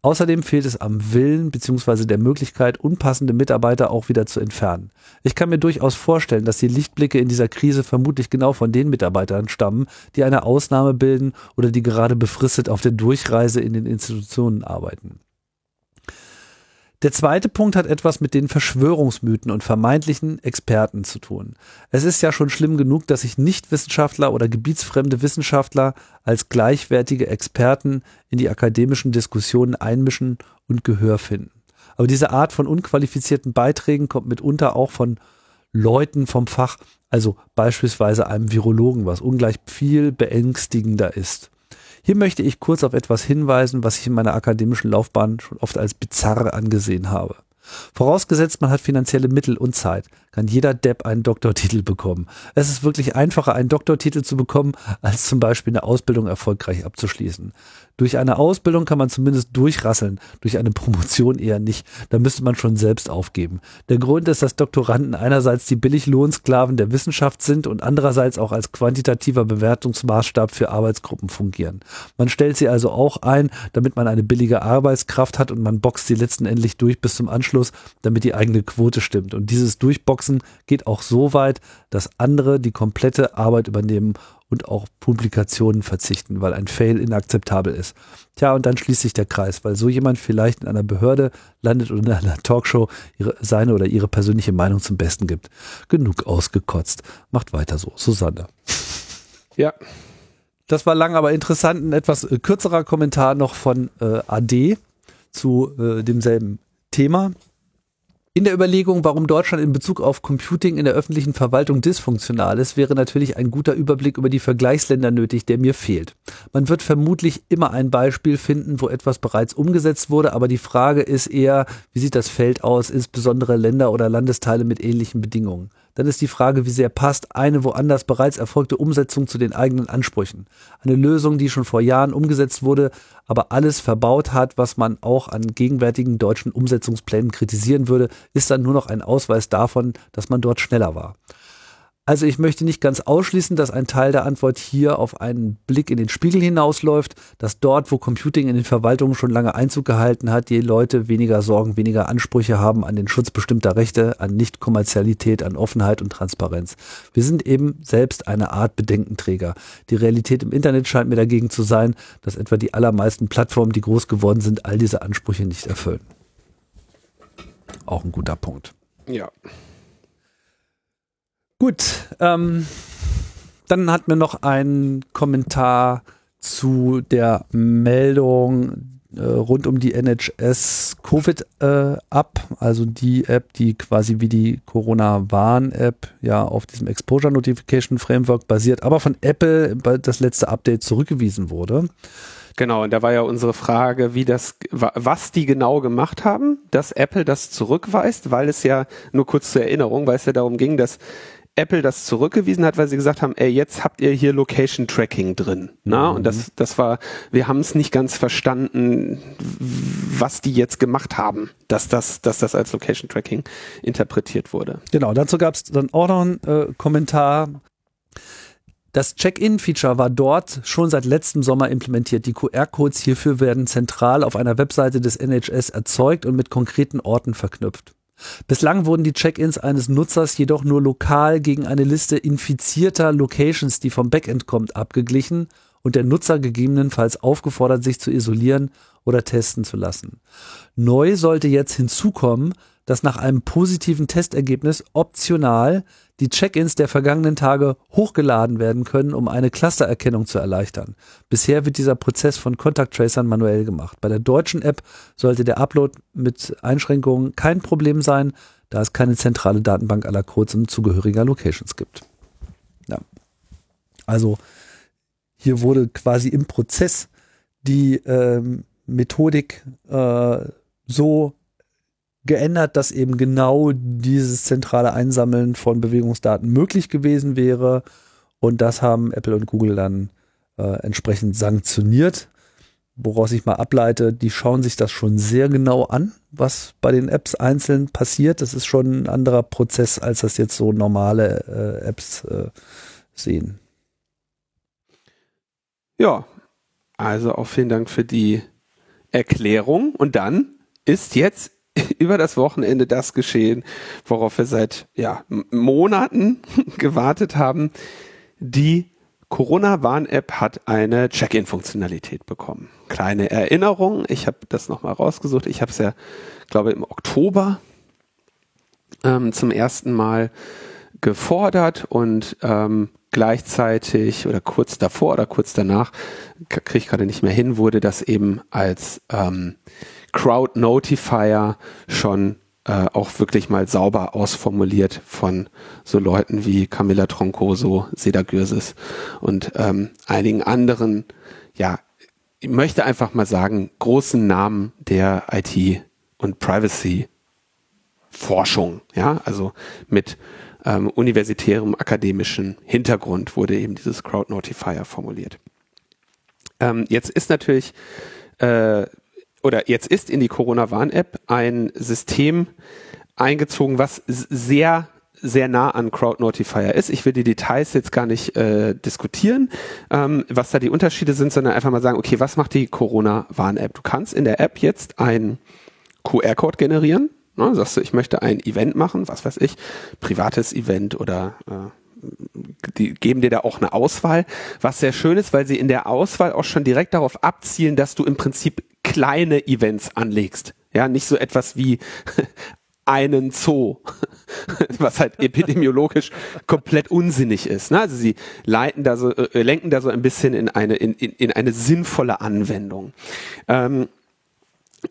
Außerdem fehlt es am Willen bzw. der Möglichkeit, unpassende Mitarbeiter auch wieder zu entfernen. Ich kann mir durchaus vorstellen, dass die Lichtblicke in dieser Krise vermutlich genau von den Mitarbeitern stammen, die eine Ausnahme bilden oder die gerade befristet auf der Durchreise in den Institutionen arbeiten. Der zweite Punkt hat etwas mit den Verschwörungsmythen und vermeintlichen Experten zu tun. Es ist ja schon schlimm genug, dass sich Nichtwissenschaftler oder gebietsfremde Wissenschaftler als gleichwertige Experten in die akademischen Diskussionen einmischen und Gehör finden. Aber diese Art von unqualifizierten Beiträgen kommt mitunter auch von Leuten vom Fach, also beispielsweise einem Virologen, was ungleich viel beängstigender ist. Hier möchte ich kurz auf etwas hinweisen, was ich in meiner akademischen Laufbahn schon oft als bizarr angesehen habe. Vorausgesetzt, man hat finanzielle Mittel und Zeit, kann jeder Depp einen Doktortitel bekommen. Es ist wirklich einfacher, einen Doktortitel zu bekommen, als zum Beispiel eine Ausbildung erfolgreich abzuschließen. Durch eine Ausbildung kann man zumindest durchrasseln, durch eine Promotion eher nicht. Da müsste man schon selbst aufgeben. Der Grund ist, dass Doktoranden einerseits die Billiglohnsklaven der Wissenschaft sind und andererseits auch als quantitativer Bewertungsmaßstab für Arbeitsgruppen fungieren. Man stellt sie also auch ein, damit man eine billige Arbeitskraft hat und man boxt sie letztendlich durch bis zum Anschluss, damit die eigene Quote stimmt. Und dieses Durchboxen geht auch so weit, dass andere die komplette Arbeit übernehmen und auch Publikationen verzichten, weil ein Fail inakzeptabel ist. Tja, und dann schließt sich der Kreis, weil so jemand vielleicht in einer Behörde landet und in einer Talkshow ihre, seine oder ihre persönliche Meinung zum Besten gibt. Genug ausgekotzt. Macht weiter so. Susanne. Ja. Das war lang, aber interessant. Ein etwas äh, kürzerer Kommentar noch von äh, AD zu äh, demselben Thema. In der Überlegung, warum Deutschland in Bezug auf Computing in der öffentlichen Verwaltung dysfunktional ist, wäre natürlich ein guter Überblick über die Vergleichsländer nötig, der mir fehlt. Man wird vermutlich immer ein Beispiel finden, wo etwas bereits umgesetzt wurde, aber die Frage ist eher, wie sieht das Feld aus, insbesondere Länder oder Landesteile mit ähnlichen Bedingungen dann ist die Frage, wie sehr passt eine woanders bereits erfolgte Umsetzung zu den eigenen Ansprüchen. Eine Lösung, die schon vor Jahren umgesetzt wurde, aber alles verbaut hat, was man auch an gegenwärtigen deutschen Umsetzungsplänen kritisieren würde, ist dann nur noch ein Ausweis davon, dass man dort schneller war. Also ich möchte nicht ganz ausschließen, dass ein Teil der Antwort hier auf einen Blick in den Spiegel hinausläuft, dass dort, wo Computing in den Verwaltungen schon lange Einzug gehalten hat, die Leute weniger Sorgen, weniger Ansprüche haben an den Schutz bestimmter Rechte, an Nichtkommerzialität, an Offenheit und Transparenz. Wir sind eben selbst eine Art Bedenkenträger. Die Realität im Internet scheint mir dagegen zu sein, dass etwa die allermeisten Plattformen, die groß geworden sind, all diese Ansprüche nicht erfüllen. Auch ein guter Punkt. Ja. Gut, ähm, dann hat mir noch ein Kommentar zu der Meldung äh, rund um die NHS Covid äh, also die App, die quasi wie die Corona-Warn-App ja auf diesem Exposure Notification Framework basiert, aber von Apple das letzte Update zurückgewiesen wurde. Genau, und da war ja unsere Frage, wie das, was die genau gemacht haben, dass Apple das zurückweist, weil es ja, nur kurz zur Erinnerung, weil es ja darum ging, dass Apple das zurückgewiesen hat, weil sie gesagt haben, ey, jetzt habt ihr hier Location Tracking drin. Na? Mhm. Und das, das war, wir haben es nicht ganz verstanden, was die jetzt gemacht haben, dass das, dass das als Location Tracking interpretiert wurde. Genau, dazu gab es dann auch noch einen äh, Kommentar. Das Check-in-Feature war dort schon seit letztem Sommer implementiert. Die QR-Codes hierfür werden zentral auf einer Webseite des NHS erzeugt und mit konkreten Orten verknüpft. Bislang wurden die Check-ins eines Nutzers jedoch nur lokal gegen eine Liste infizierter Locations, die vom Backend kommt, abgeglichen und der Nutzer gegebenenfalls aufgefordert, sich zu isolieren oder testen zu lassen. Neu sollte jetzt hinzukommen, dass nach einem positiven Testergebnis optional die Check-ins der vergangenen Tage hochgeladen werden können, um eine Clustererkennung zu erleichtern. Bisher wird dieser Prozess von Contact Tracern manuell gemacht. Bei der deutschen App sollte der Upload mit Einschränkungen kein Problem sein, da es keine zentrale Datenbank aller Codes und zugehöriger Locations gibt. Ja. Also hier wurde quasi im Prozess die ähm, Methodik äh, so geändert, dass eben genau dieses zentrale Einsammeln von Bewegungsdaten möglich gewesen wäre. Und das haben Apple und Google dann äh, entsprechend sanktioniert. Woraus ich mal ableite, die schauen sich das schon sehr genau an, was bei den Apps einzeln passiert. Das ist schon ein anderer Prozess, als das jetzt so normale äh, Apps äh, sehen. Ja, also auch vielen Dank für die Erklärung. Und dann ist jetzt über das Wochenende das geschehen, worauf wir seit ja, Monaten gewartet haben. Die Corona-Warn-App hat eine Check-in-Funktionalität bekommen. Kleine Erinnerung, ich habe das nochmal rausgesucht. Ich habe es ja, glaube im Oktober ähm, zum ersten Mal gefordert und ähm, gleichzeitig oder kurz davor oder kurz danach, kriege ich gerade nicht mehr hin, wurde das eben als ähm, Crowd Notifier schon äh, auch wirklich mal sauber ausformuliert von so Leuten wie Camilla Troncoso, Seda Gürses und ähm, einigen anderen, ja, ich möchte einfach mal sagen, großen Namen der IT und Privacy Forschung, ja, also mit ähm, universitärem akademischen Hintergrund wurde eben dieses Crowd Notifier formuliert. Ähm, jetzt ist natürlich äh, oder jetzt ist in die Corona-Warn-App ein System eingezogen, was sehr sehr nah an Crowd Notifier ist. Ich will die Details jetzt gar nicht äh, diskutieren, ähm, was da die Unterschiede sind, sondern einfach mal sagen, okay, was macht die Corona-Warn-App? Du kannst in der App jetzt ein QR-Code generieren. Ne? Sagst du, ich möchte ein Event machen, was weiß ich, privates Event oder äh, die geben dir da auch eine Auswahl, was sehr schön ist, weil sie in der Auswahl auch schon direkt darauf abzielen, dass du im Prinzip kleine Events anlegst. Ja, nicht so etwas wie einen Zoo, was halt epidemiologisch komplett unsinnig ist. Ne? Also sie leiten da so, äh, lenken da so ein bisschen in eine, in, in, in eine sinnvolle Anwendung. Ähm,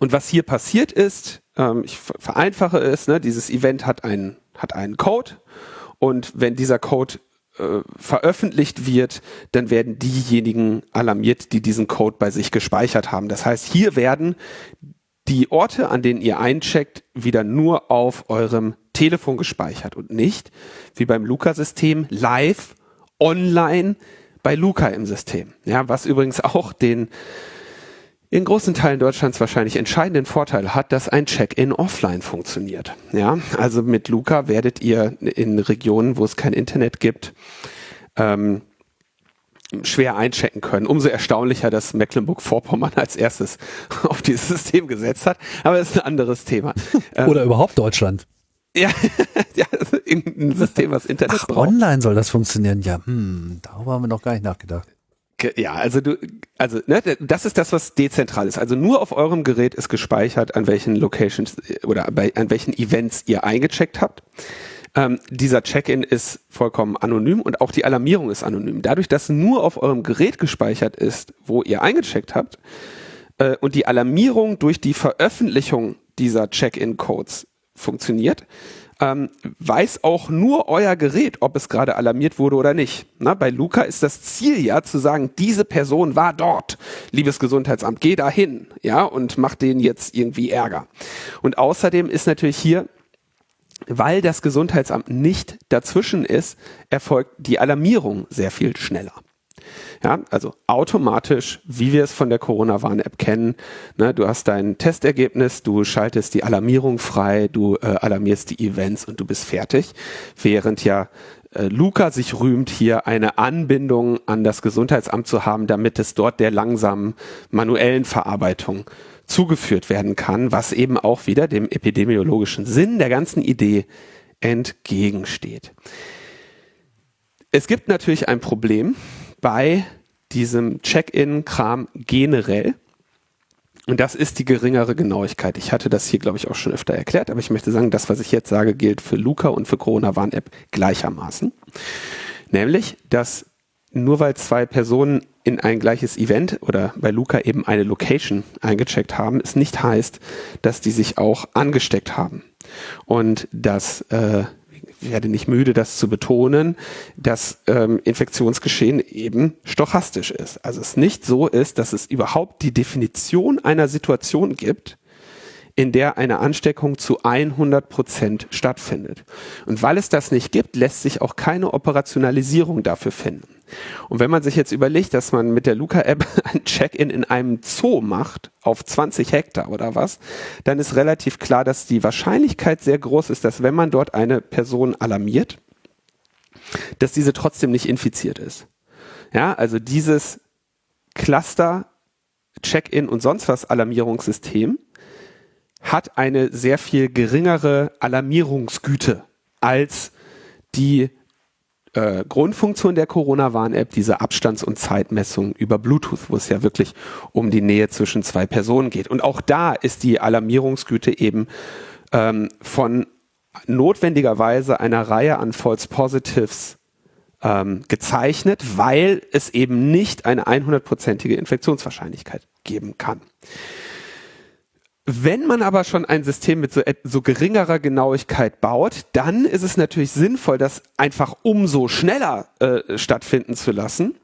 und was hier passiert ist, ähm, ich vereinfache es, ne, dieses Event hat einen, hat einen Code und wenn dieser Code äh, veröffentlicht wird, dann werden diejenigen alarmiert, die diesen Code bei sich gespeichert haben. Das heißt, hier werden die Orte, an denen ihr eincheckt, wieder nur auf eurem Telefon gespeichert und nicht, wie beim Luca-System, live, online bei Luca im System. Ja, was übrigens auch den in großen Teilen Deutschlands wahrscheinlich entscheidenden Vorteil hat, dass ein Check-in offline funktioniert. Ja, also mit Luca werdet ihr in Regionen, wo es kein Internet gibt, ähm, schwer einchecken können. Umso erstaunlicher, dass Mecklenburg-Vorpommern als erstes auf dieses System gesetzt hat. Aber das ist ein anderes Thema. Oder ähm, überhaupt Deutschland. Ja, ja irgendein System, was Internet Ach, braucht. Online soll das funktionieren. Ja, hm, darüber haben wir noch gar nicht nachgedacht. Ja, also du, also ne, das ist das, was dezentral ist. Also nur auf eurem Gerät ist gespeichert, an welchen Locations äh, oder bei, an welchen Events ihr eingecheckt habt. Ähm, dieser Check-in ist vollkommen anonym und auch die Alarmierung ist anonym. Dadurch, dass nur auf eurem Gerät gespeichert ist, wo ihr eingecheckt habt, äh, und die Alarmierung durch die Veröffentlichung dieser Check-in-Codes funktioniert, ähm, weiß auch nur euer Gerät, ob es gerade alarmiert wurde oder nicht. Na, bei Luca ist das Ziel ja zu sagen, diese Person war dort. Liebes Gesundheitsamt, geh dahin, ja, und mach denen jetzt irgendwie Ärger. Und außerdem ist natürlich hier weil das Gesundheitsamt nicht dazwischen ist, erfolgt die Alarmierung sehr viel schneller. Ja, also automatisch, wie wir es von der Corona-Warn-App kennen. Ne, du hast dein Testergebnis, du schaltest die Alarmierung frei, du äh, alarmierst die Events und du bist fertig. Während ja äh, Luca sich rühmt, hier eine Anbindung an das Gesundheitsamt zu haben, damit es dort der langsamen manuellen Verarbeitung zugeführt werden kann, was eben auch wieder dem epidemiologischen Sinn der ganzen Idee entgegensteht. Es gibt natürlich ein Problem bei diesem Check-in-Kram generell. Und das ist die geringere Genauigkeit. Ich hatte das hier, glaube ich, auch schon öfter erklärt, aber ich möchte sagen, das, was ich jetzt sage, gilt für Luca und für Corona-Warn-App gleichermaßen. Nämlich, dass nur weil zwei Personen in ein gleiches Event oder bei Luca eben eine Location eingecheckt haben, es nicht heißt, dass die sich auch angesteckt haben. Und das äh, werde nicht müde, das zu betonen, dass ähm, Infektionsgeschehen eben stochastisch ist. Also es nicht so ist, dass es überhaupt die Definition einer Situation gibt, in der eine Ansteckung zu 100 Prozent stattfindet. Und weil es das nicht gibt, lässt sich auch keine Operationalisierung dafür finden. Und wenn man sich jetzt überlegt, dass man mit der Luca-App ein Check-in in einem Zoo macht, auf 20 Hektar oder was, dann ist relativ klar, dass die Wahrscheinlichkeit sehr groß ist, dass wenn man dort eine Person alarmiert, dass diese trotzdem nicht infiziert ist. Ja, also dieses Cluster, Check-in und sonst was Alarmierungssystem hat eine sehr viel geringere Alarmierungsgüte als die äh, Grundfunktion der Corona-Warn-App, diese Abstands- und Zeitmessung über Bluetooth, wo es ja wirklich um die Nähe zwischen zwei Personen geht. Und auch da ist die Alarmierungsgüte eben ähm, von notwendigerweise einer Reihe an False Positives ähm, gezeichnet, weil es eben nicht eine 100-prozentige Infektionswahrscheinlichkeit geben kann. Wenn man aber schon ein System mit so, so, geringerer Genauigkeit baut, dann ist es natürlich sinnvoll, das einfach umso schneller äh, stattfinden zu lassen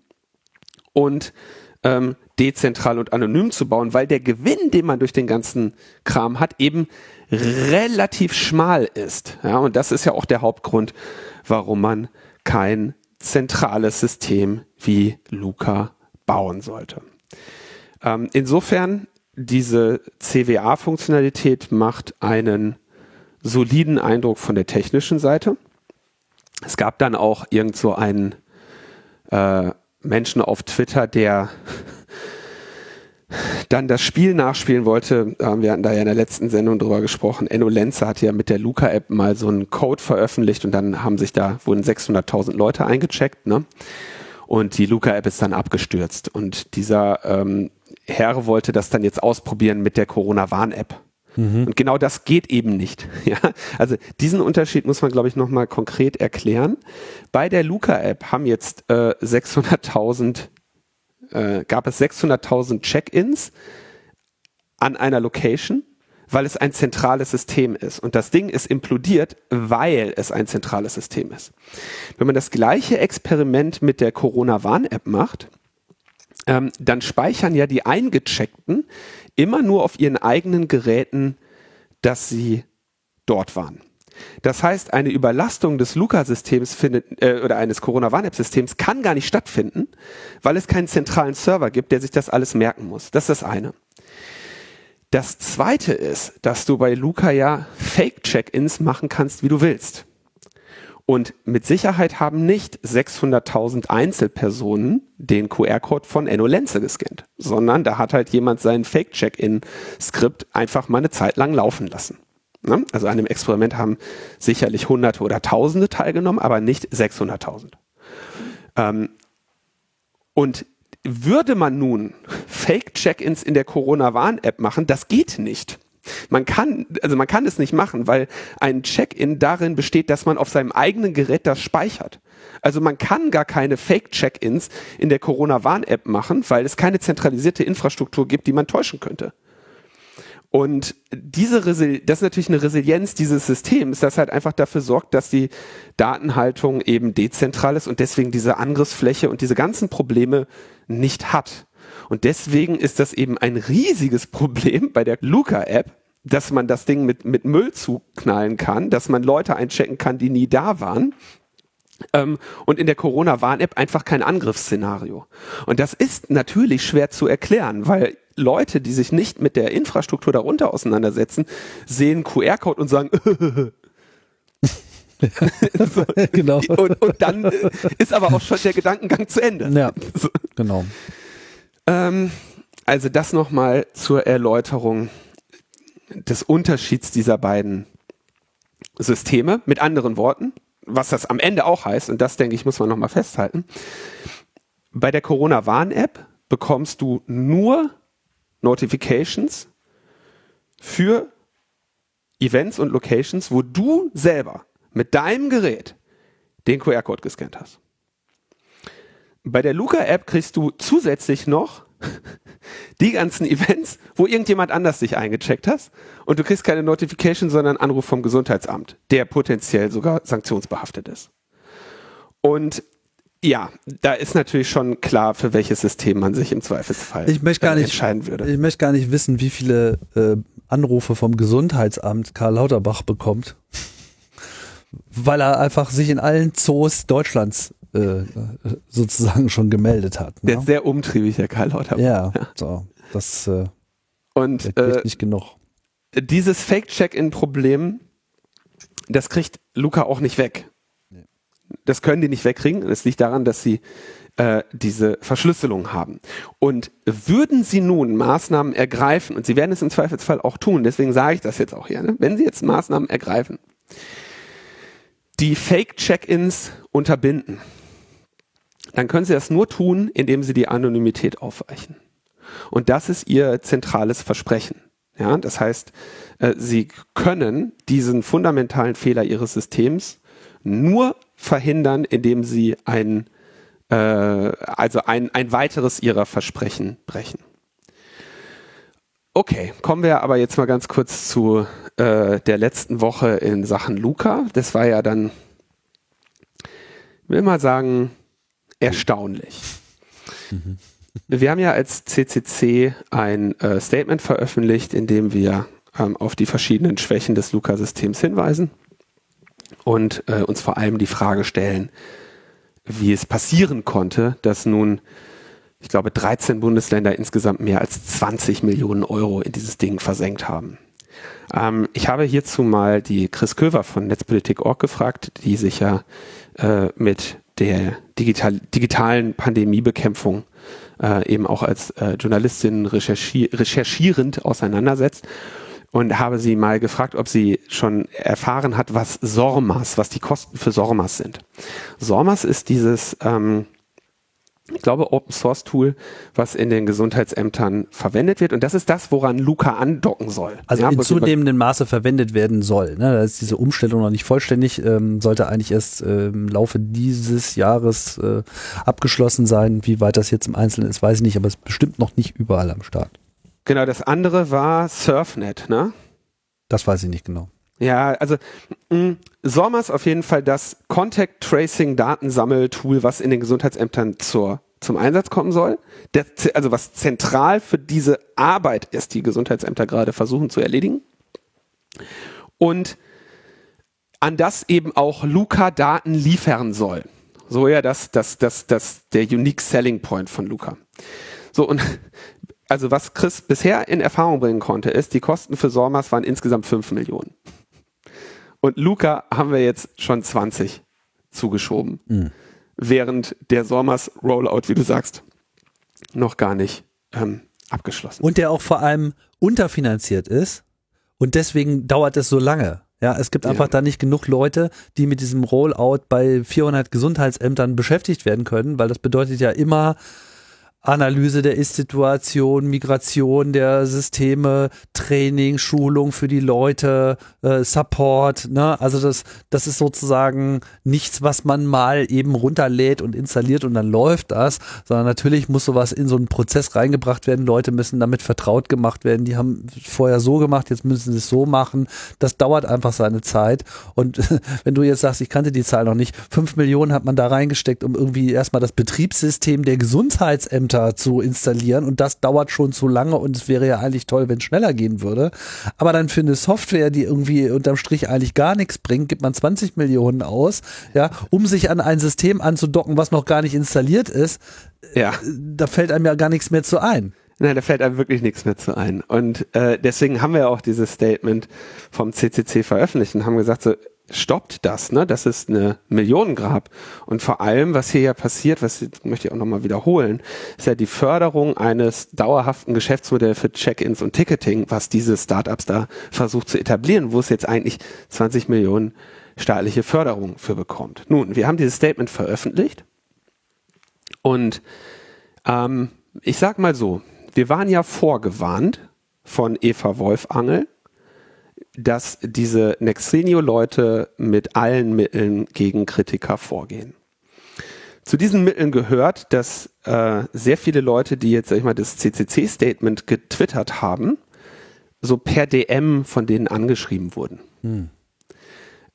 und ähm, dezentral und anonym zu bauen, weil der Gewinn, den man durch den ganzen Kram hat, eben relativ schmal ist. Ja, und das ist ja auch der Hauptgrund, warum man kein zentrales System wie Luca bauen sollte. Ähm, insofern diese CWA-Funktionalität macht einen soliden Eindruck von der technischen Seite. Es gab dann auch irgend so einen äh, Menschen auf Twitter, der dann das Spiel nachspielen wollte. Ähm, wir hatten da ja in der letzten Sendung drüber gesprochen. Enno Lenzer hat ja mit der Luca-App mal so einen Code veröffentlicht und dann haben sich da, wurden 600.000 Leute eingecheckt, ne? Und die Luca-App ist dann abgestürzt. Und dieser ähm, Herr wollte das dann jetzt ausprobieren mit der Corona-Warn-App. Mhm. Und genau das geht eben nicht. Ja, also diesen Unterschied muss man, glaube ich, nochmal konkret erklären. Bei der Luca-App haben jetzt äh, 600.000, äh, gab es 600.000 Check-ins an einer Location, weil es ein zentrales System ist. Und das Ding ist implodiert, weil es ein zentrales System ist. Wenn man das gleiche Experiment mit der Corona-Warn-App macht, ähm, dann speichern ja die Eingecheckten immer nur auf ihren eigenen Geräten, dass sie dort waren. Das heißt, eine Überlastung des Luca-Systems findet äh, oder eines Corona-Warn-App-Systems kann gar nicht stattfinden, weil es keinen zentralen Server gibt, der sich das alles merken muss. Das ist das eine. Das zweite ist, dass du bei Luca ja Fake-Check-ins machen kannst, wie du willst. Und mit Sicherheit haben nicht 600.000 Einzelpersonen den QR-Code von Enno Lenze gescannt, sondern da hat halt jemand sein Fake-Check-In-Skript einfach mal eine Zeit lang laufen lassen. Ne? Also an dem Experiment haben sicherlich Hunderte oder Tausende teilgenommen, aber nicht 600.000. Ähm, und würde man nun Fake-Check-ins in der Corona-Warn-App machen, das geht nicht. Man kann, also man kann es nicht machen, weil ein Check-in darin besteht, dass man auf seinem eigenen Gerät das speichert. Also man kann gar keine Fake-Check-ins in der Corona-Warn-App machen, weil es keine zentralisierte Infrastruktur gibt, die man täuschen könnte. Und diese Resil das ist natürlich eine Resilienz dieses Systems, das halt einfach dafür sorgt, dass die Datenhaltung eben dezentral ist und deswegen diese Angriffsfläche und diese ganzen Probleme nicht hat. Und deswegen ist das eben ein riesiges Problem bei der Luca-App, dass man das Ding mit, mit Müll zuknallen kann, dass man Leute einchecken kann, die nie da waren. Ähm, und in der Corona-Warn-App einfach kein Angriffsszenario. Und das ist natürlich schwer zu erklären, weil Leute, die sich nicht mit der Infrastruktur darunter auseinandersetzen, sehen QR-Code und sagen, so. genau. Und, und, dann äh, ist aber auch schon der Gedankengang zu Ende. Ja, genau. Ähm, also das nochmal zur Erläuterung des Unterschieds dieser beiden Systeme. Mit anderen Worten, was das am Ende auch heißt, und das denke ich, muss man nochmal festhalten. Bei der Corona-Warn-App bekommst du nur Notifications für Events und Locations, wo du selber mit deinem Gerät den QR-Code gescannt hast. Bei der Luca-App kriegst du zusätzlich noch die ganzen Events, wo irgendjemand anders dich eingecheckt hast und du kriegst keine Notification, sondern einen Anruf vom Gesundheitsamt, der potenziell sogar sanktionsbehaftet ist. Und ja, da ist natürlich schon klar, für welches System man sich im Zweifelsfall ich möchte gar nicht, entscheiden würde. Ich möchte gar nicht wissen, wie viele äh, Anrufe vom Gesundheitsamt Karl Lauterbach bekommt, weil er einfach sich in allen Zoos Deutschlands äh, sozusagen schon gemeldet hat. Ne? Der ist sehr umtriebig, der Karl Lauterbach. Ja, so, das äh, und äh, nicht genug. Dieses Fake-Check-In-Problem, das kriegt Luca auch nicht weg. Das können die nicht wegkriegen. Das liegt daran, dass sie äh, diese Verschlüsselung haben. Und würden sie nun Maßnahmen ergreifen, und sie werden es im Zweifelsfall auch tun, deswegen sage ich das jetzt auch hier, ne? wenn sie jetzt Maßnahmen ergreifen, die Fake-Check-ins unterbinden, dann können sie das nur tun, indem sie die Anonymität aufweichen. Und das ist ihr zentrales Versprechen. Ja, das heißt, äh, sie können diesen fundamentalen Fehler ihres Systems nur verhindern, indem sie ein, äh, also ein, ein weiteres ihrer Versprechen brechen. Okay, kommen wir aber jetzt mal ganz kurz zu äh, der letzten Woche in Sachen Luca. Das war ja dann, will mal sagen, erstaunlich. Wir haben ja als CCC ein äh, Statement veröffentlicht, in dem wir ähm, auf die verschiedenen Schwächen des Luca-Systems hinweisen und äh, uns vor allem die Frage stellen, wie es passieren konnte, dass nun, ich glaube, 13 Bundesländer insgesamt mehr als 20 Millionen Euro in dieses Ding versenkt haben. Ähm, ich habe hierzu mal die Chris Köver von Netzpolitik.org gefragt, die sich ja äh, mit der digital, digitalen Pandemiebekämpfung äh, eben auch als äh, Journalistin recherchi recherchierend auseinandersetzt und habe sie mal gefragt, ob sie schon erfahren hat, was SORMAS, was die Kosten für SORMAS sind. SORMAS ist dieses ähm, ich glaube, Open Source Tool, was in den Gesundheitsämtern verwendet wird. Und das ist das, woran Luca andocken soll. Also ja, in zunehmendem Maße verwendet werden soll. Ne? Da ist diese Umstellung noch nicht vollständig, ähm, sollte eigentlich erst äh, im Laufe dieses Jahres äh, abgeschlossen sein. Wie weit das jetzt im Einzelnen ist, weiß ich nicht, aber es ist bestimmt noch nicht überall am Start. Genau, das andere war Surfnet, ne? Das weiß ich nicht genau. Ja, also mh, SORMAS auf jeden Fall das Contact Tracing Datensammeltool, was in den Gesundheitsämtern zur, zum Einsatz kommen soll. Der, also was zentral für diese Arbeit ist, die Gesundheitsämter gerade versuchen zu erledigen. Und an das eben auch Luca Daten liefern soll. So ja, das, das, das, das, der Unique Selling Point von Luca. So und also was Chris bisher in Erfahrung bringen konnte, ist, die Kosten für SORMAS waren insgesamt 5 Millionen. Und Luca haben wir jetzt schon 20 zugeschoben. Mhm. Während der Sommers Rollout, wie du sagst, noch gar nicht ähm, abgeschlossen. Und der auch vor allem unterfinanziert ist. Und deswegen dauert es so lange. Ja, es gibt einfach ja. da nicht genug Leute, die mit diesem Rollout bei 400 Gesundheitsämtern beschäftigt werden können, weil das bedeutet ja immer Analyse der Ist-Situation, Migration der Systeme, Training, Schulung für die Leute, äh, Support. Ne? Also das, das ist sozusagen nichts, was man mal eben runterlädt und installiert und dann läuft das, sondern natürlich muss sowas in so einen Prozess reingebracht werden. Leute müssen damit vertraut gemacht werden. Die haben vorher so gemacht, jetzt müssen sie es so machen. Das dauert einfach seine Zeit. Und wenn du jetzt sagst, ich kannte die Zahl noch nicht, fünf Millionen hat man da reingesteckt, um irgendwie erstmal das Betriebssystem der Gesundheitsämter Computer zu installieren und das dauert schon zu lange und es wäre ja eigentlich toll, wenn es schneller gehen würde. Aber dann für eine Software, die irgendwie unterm Strich eigentlich gar nichts bringt, gibt man 20 Millionen aus, ja, um sich an ein System anzudocken, was noch gar nicht installiert ist. Ja. Da fällt einem ja gar nichts mehr zu ein. Nein, da fällt einem wirklich nichts mehr zu ein. Und äh, deswegen haben wir auch dieses Statement vom CCC veröffentlicht und haben gesagt, so, stoppt das, ne? Das ist eine Millionengrab. Und vor allem, was hier ja passiert, was möchte ich auch nochmal wiederholen, ist ja die Förderung eines dauerhaften Geschäftsmodells für Check-ins und Ticketing, was diese Startups da versucht zu etablieren, wo es jetzt eigentlich 20 Millionen staatliche Förderung für bekommt. Nun, wir haben dieses Statement veröffentlicht und ähm, ich sag mal so, wir waren ja vorgewarnt von Eva Wolfangel, dass diese Nexenio-Leute mit allen Mitteln gegen Kritiker vorgehen. Zu diesen Mitteln gehört, dass äh, sehr viele Leute, die jetzt, sag ich mal, das CCC-Statement getwittert haben, so per DM von denen angeschrieben wurden. Hm.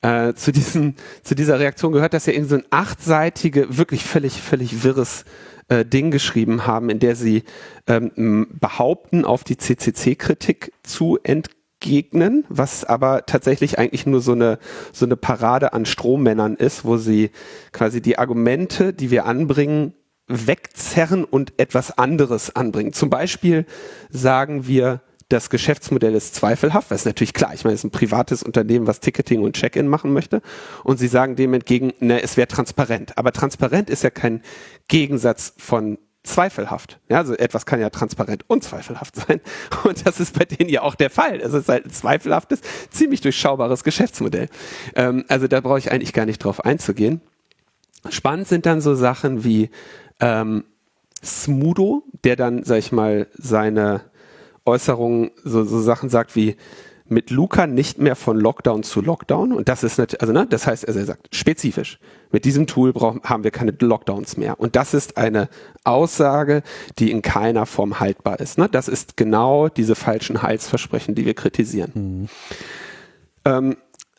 Äh, zu, diesen, zu dieser Reaktion gehört, dass sie irgendwie so ein achtseitige, wirklich völlig, völlig wirres äh, Ding geschrieben haben, in der sie ähm, behaupten, auf die CCC-Kritik zu ent begegnen, was aber tatsächlich eigentlich nur so eine, so eine Parade an Strohmännern ist, wo sie quasi die Argumente, die wir anbringen, wegzerren und etwas anderes anbringen. Zum Beispiel sagen wir, das Geschäftsmodell ist zweifelhaft, was ist natürlich klar, ich meine, es ist ein privates Unternehmen, was Ticketing und Check-in machen möchte. Und sie sagen dem entgegen, ne, es wäre transparent. Aber transparent ist ja kein Gegensatz von zweifelhaft. Ja, also etwas kann ja transparent und zweifelhaft sein. Und das ist bei denen ja auch der Fall. Es ist halt ein zweifelhaftes, ziemlich durchschaubares Geschäftsmodell. Ähm, also da brauche ich eigentlich gar nicht drauf einzugehen. Spannend sind dann so Sachen wie ähm, Smudo, der dann, sag ich mal, seine Äußerungen, so, so Sachen sagt wie, mit Luca nicht mehr von Lockdown zu Lockdown. Und das ist natürlich, also ne, das heißt, also er sagt spezifisch, mit diesem Tool brauchen, haben wir keine Lockdowns mehr. Und das ist eine Aussage, die in keiner Form haltbar ist. Ne? Das ist genau diese falschen Heilsversprechen, die wir kritisieren. Mhm. Ähm,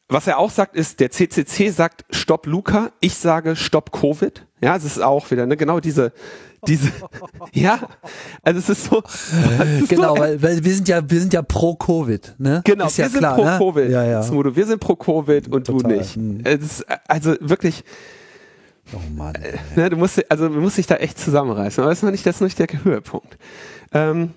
was er auch sagt, ist, der CCC sagt Stopp Luca, ich sage Stopp Covid. Ja, es ist auch wieder ne, genau diese diese, ja, also es ist so. Es ist genau, so, weil, weil, wir sind ja, wir sind ja pro Covid, ne? Genau, ist wir ja sind klar, pro ne? Covid. Ja, ja. Smudo, wir sind pro Covid und Total. du nicht. Hm. Ist, also wirklich. Oh Mann. Äh, ne, du musst, also man muss sich da echt zusammenreißen. Aber das ist noch nicht, das ist noch nicht der Höhepunkt. Ähm,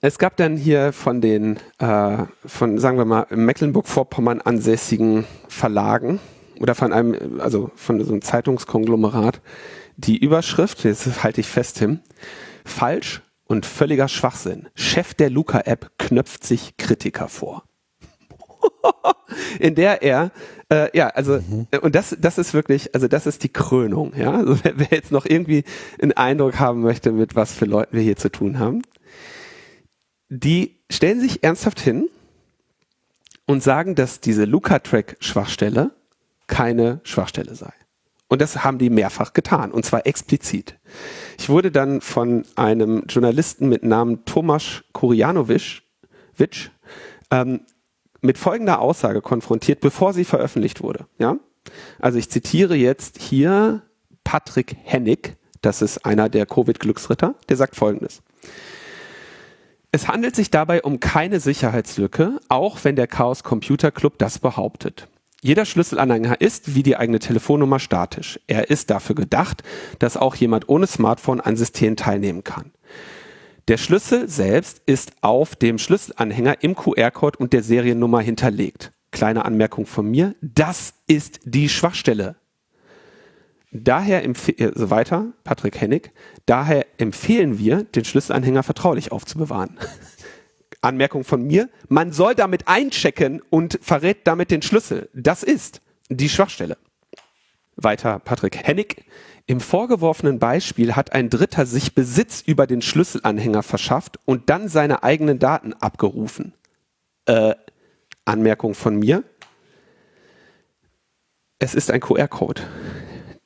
es gab dann hier von den, äh, von, sagen wir mal, Mecklenburg-Vorpommern ansässigen Verlagen oder von einem, also von so einem Zeitungskonglomerat, die Überschrift, jetzt halte ich fest, Tim, falsch und völliger Schwachsinn. Chef der Luca-App knöpft sich Kritiker vor. in der er äh, ja also mhm. und das das ist wirklich also das ist die Krönung ja also wer, wer, jetzt noch irgendwie einen Eindruck haben möchte mit was für Leuten wir hier zu tun haben die stellen sich ernsthaft hin und sagen dass diese Luca Track Schwachstelle keine Schwachstelle sei und das haben die mehrfach getan, und zwar explizit. Ich wurde dann von einem Journalisten mit Namen Tomasz Kurianowicz ähm, mit folgender Aussage konfrontiert, bevor sie veröffentlicht wurde. Ja? Also ich zitiere jetzt hier Patrick Hennig, das ist einer der Covid-Glücksritter, der sagt folgendes. Es handelt sich dabei um keine Sicherheitslücke, auch wenn der Chaos Computer Club das behauptet. Jeder Schlüsselanhänger ist, wie die eigene Telefonnummer, statisch. Er ist dafür gedacht, dass auch jemand ohne Smartphone an System teilnehmen kann. Der Schlüssel selbst ist auf dem Schlüsselanhänger im QR-Code und der Seriennummer hinterlegt. Kleine Anmerkung von mir. Das ist die Schwachstelle. Daher empfehlen, also weiter, Patrick Hennig, daher empfehlen wir, den Schlüsselanhänger vertraulich aufzubewahren. Anmerkung von mir, man soll damit einchecken und verrät damit den Schlüssel. Das ist die Schwachstelle. Weiter Patrick Hennig. Im vorgeworfenen Beispiel hat ein Dritter sich Besitz über den Schlüsselanhänger verschafft und dann seine eigenen Daten abgerufen. Äh, Anmerkung von mir. Es ist ein QR-Code.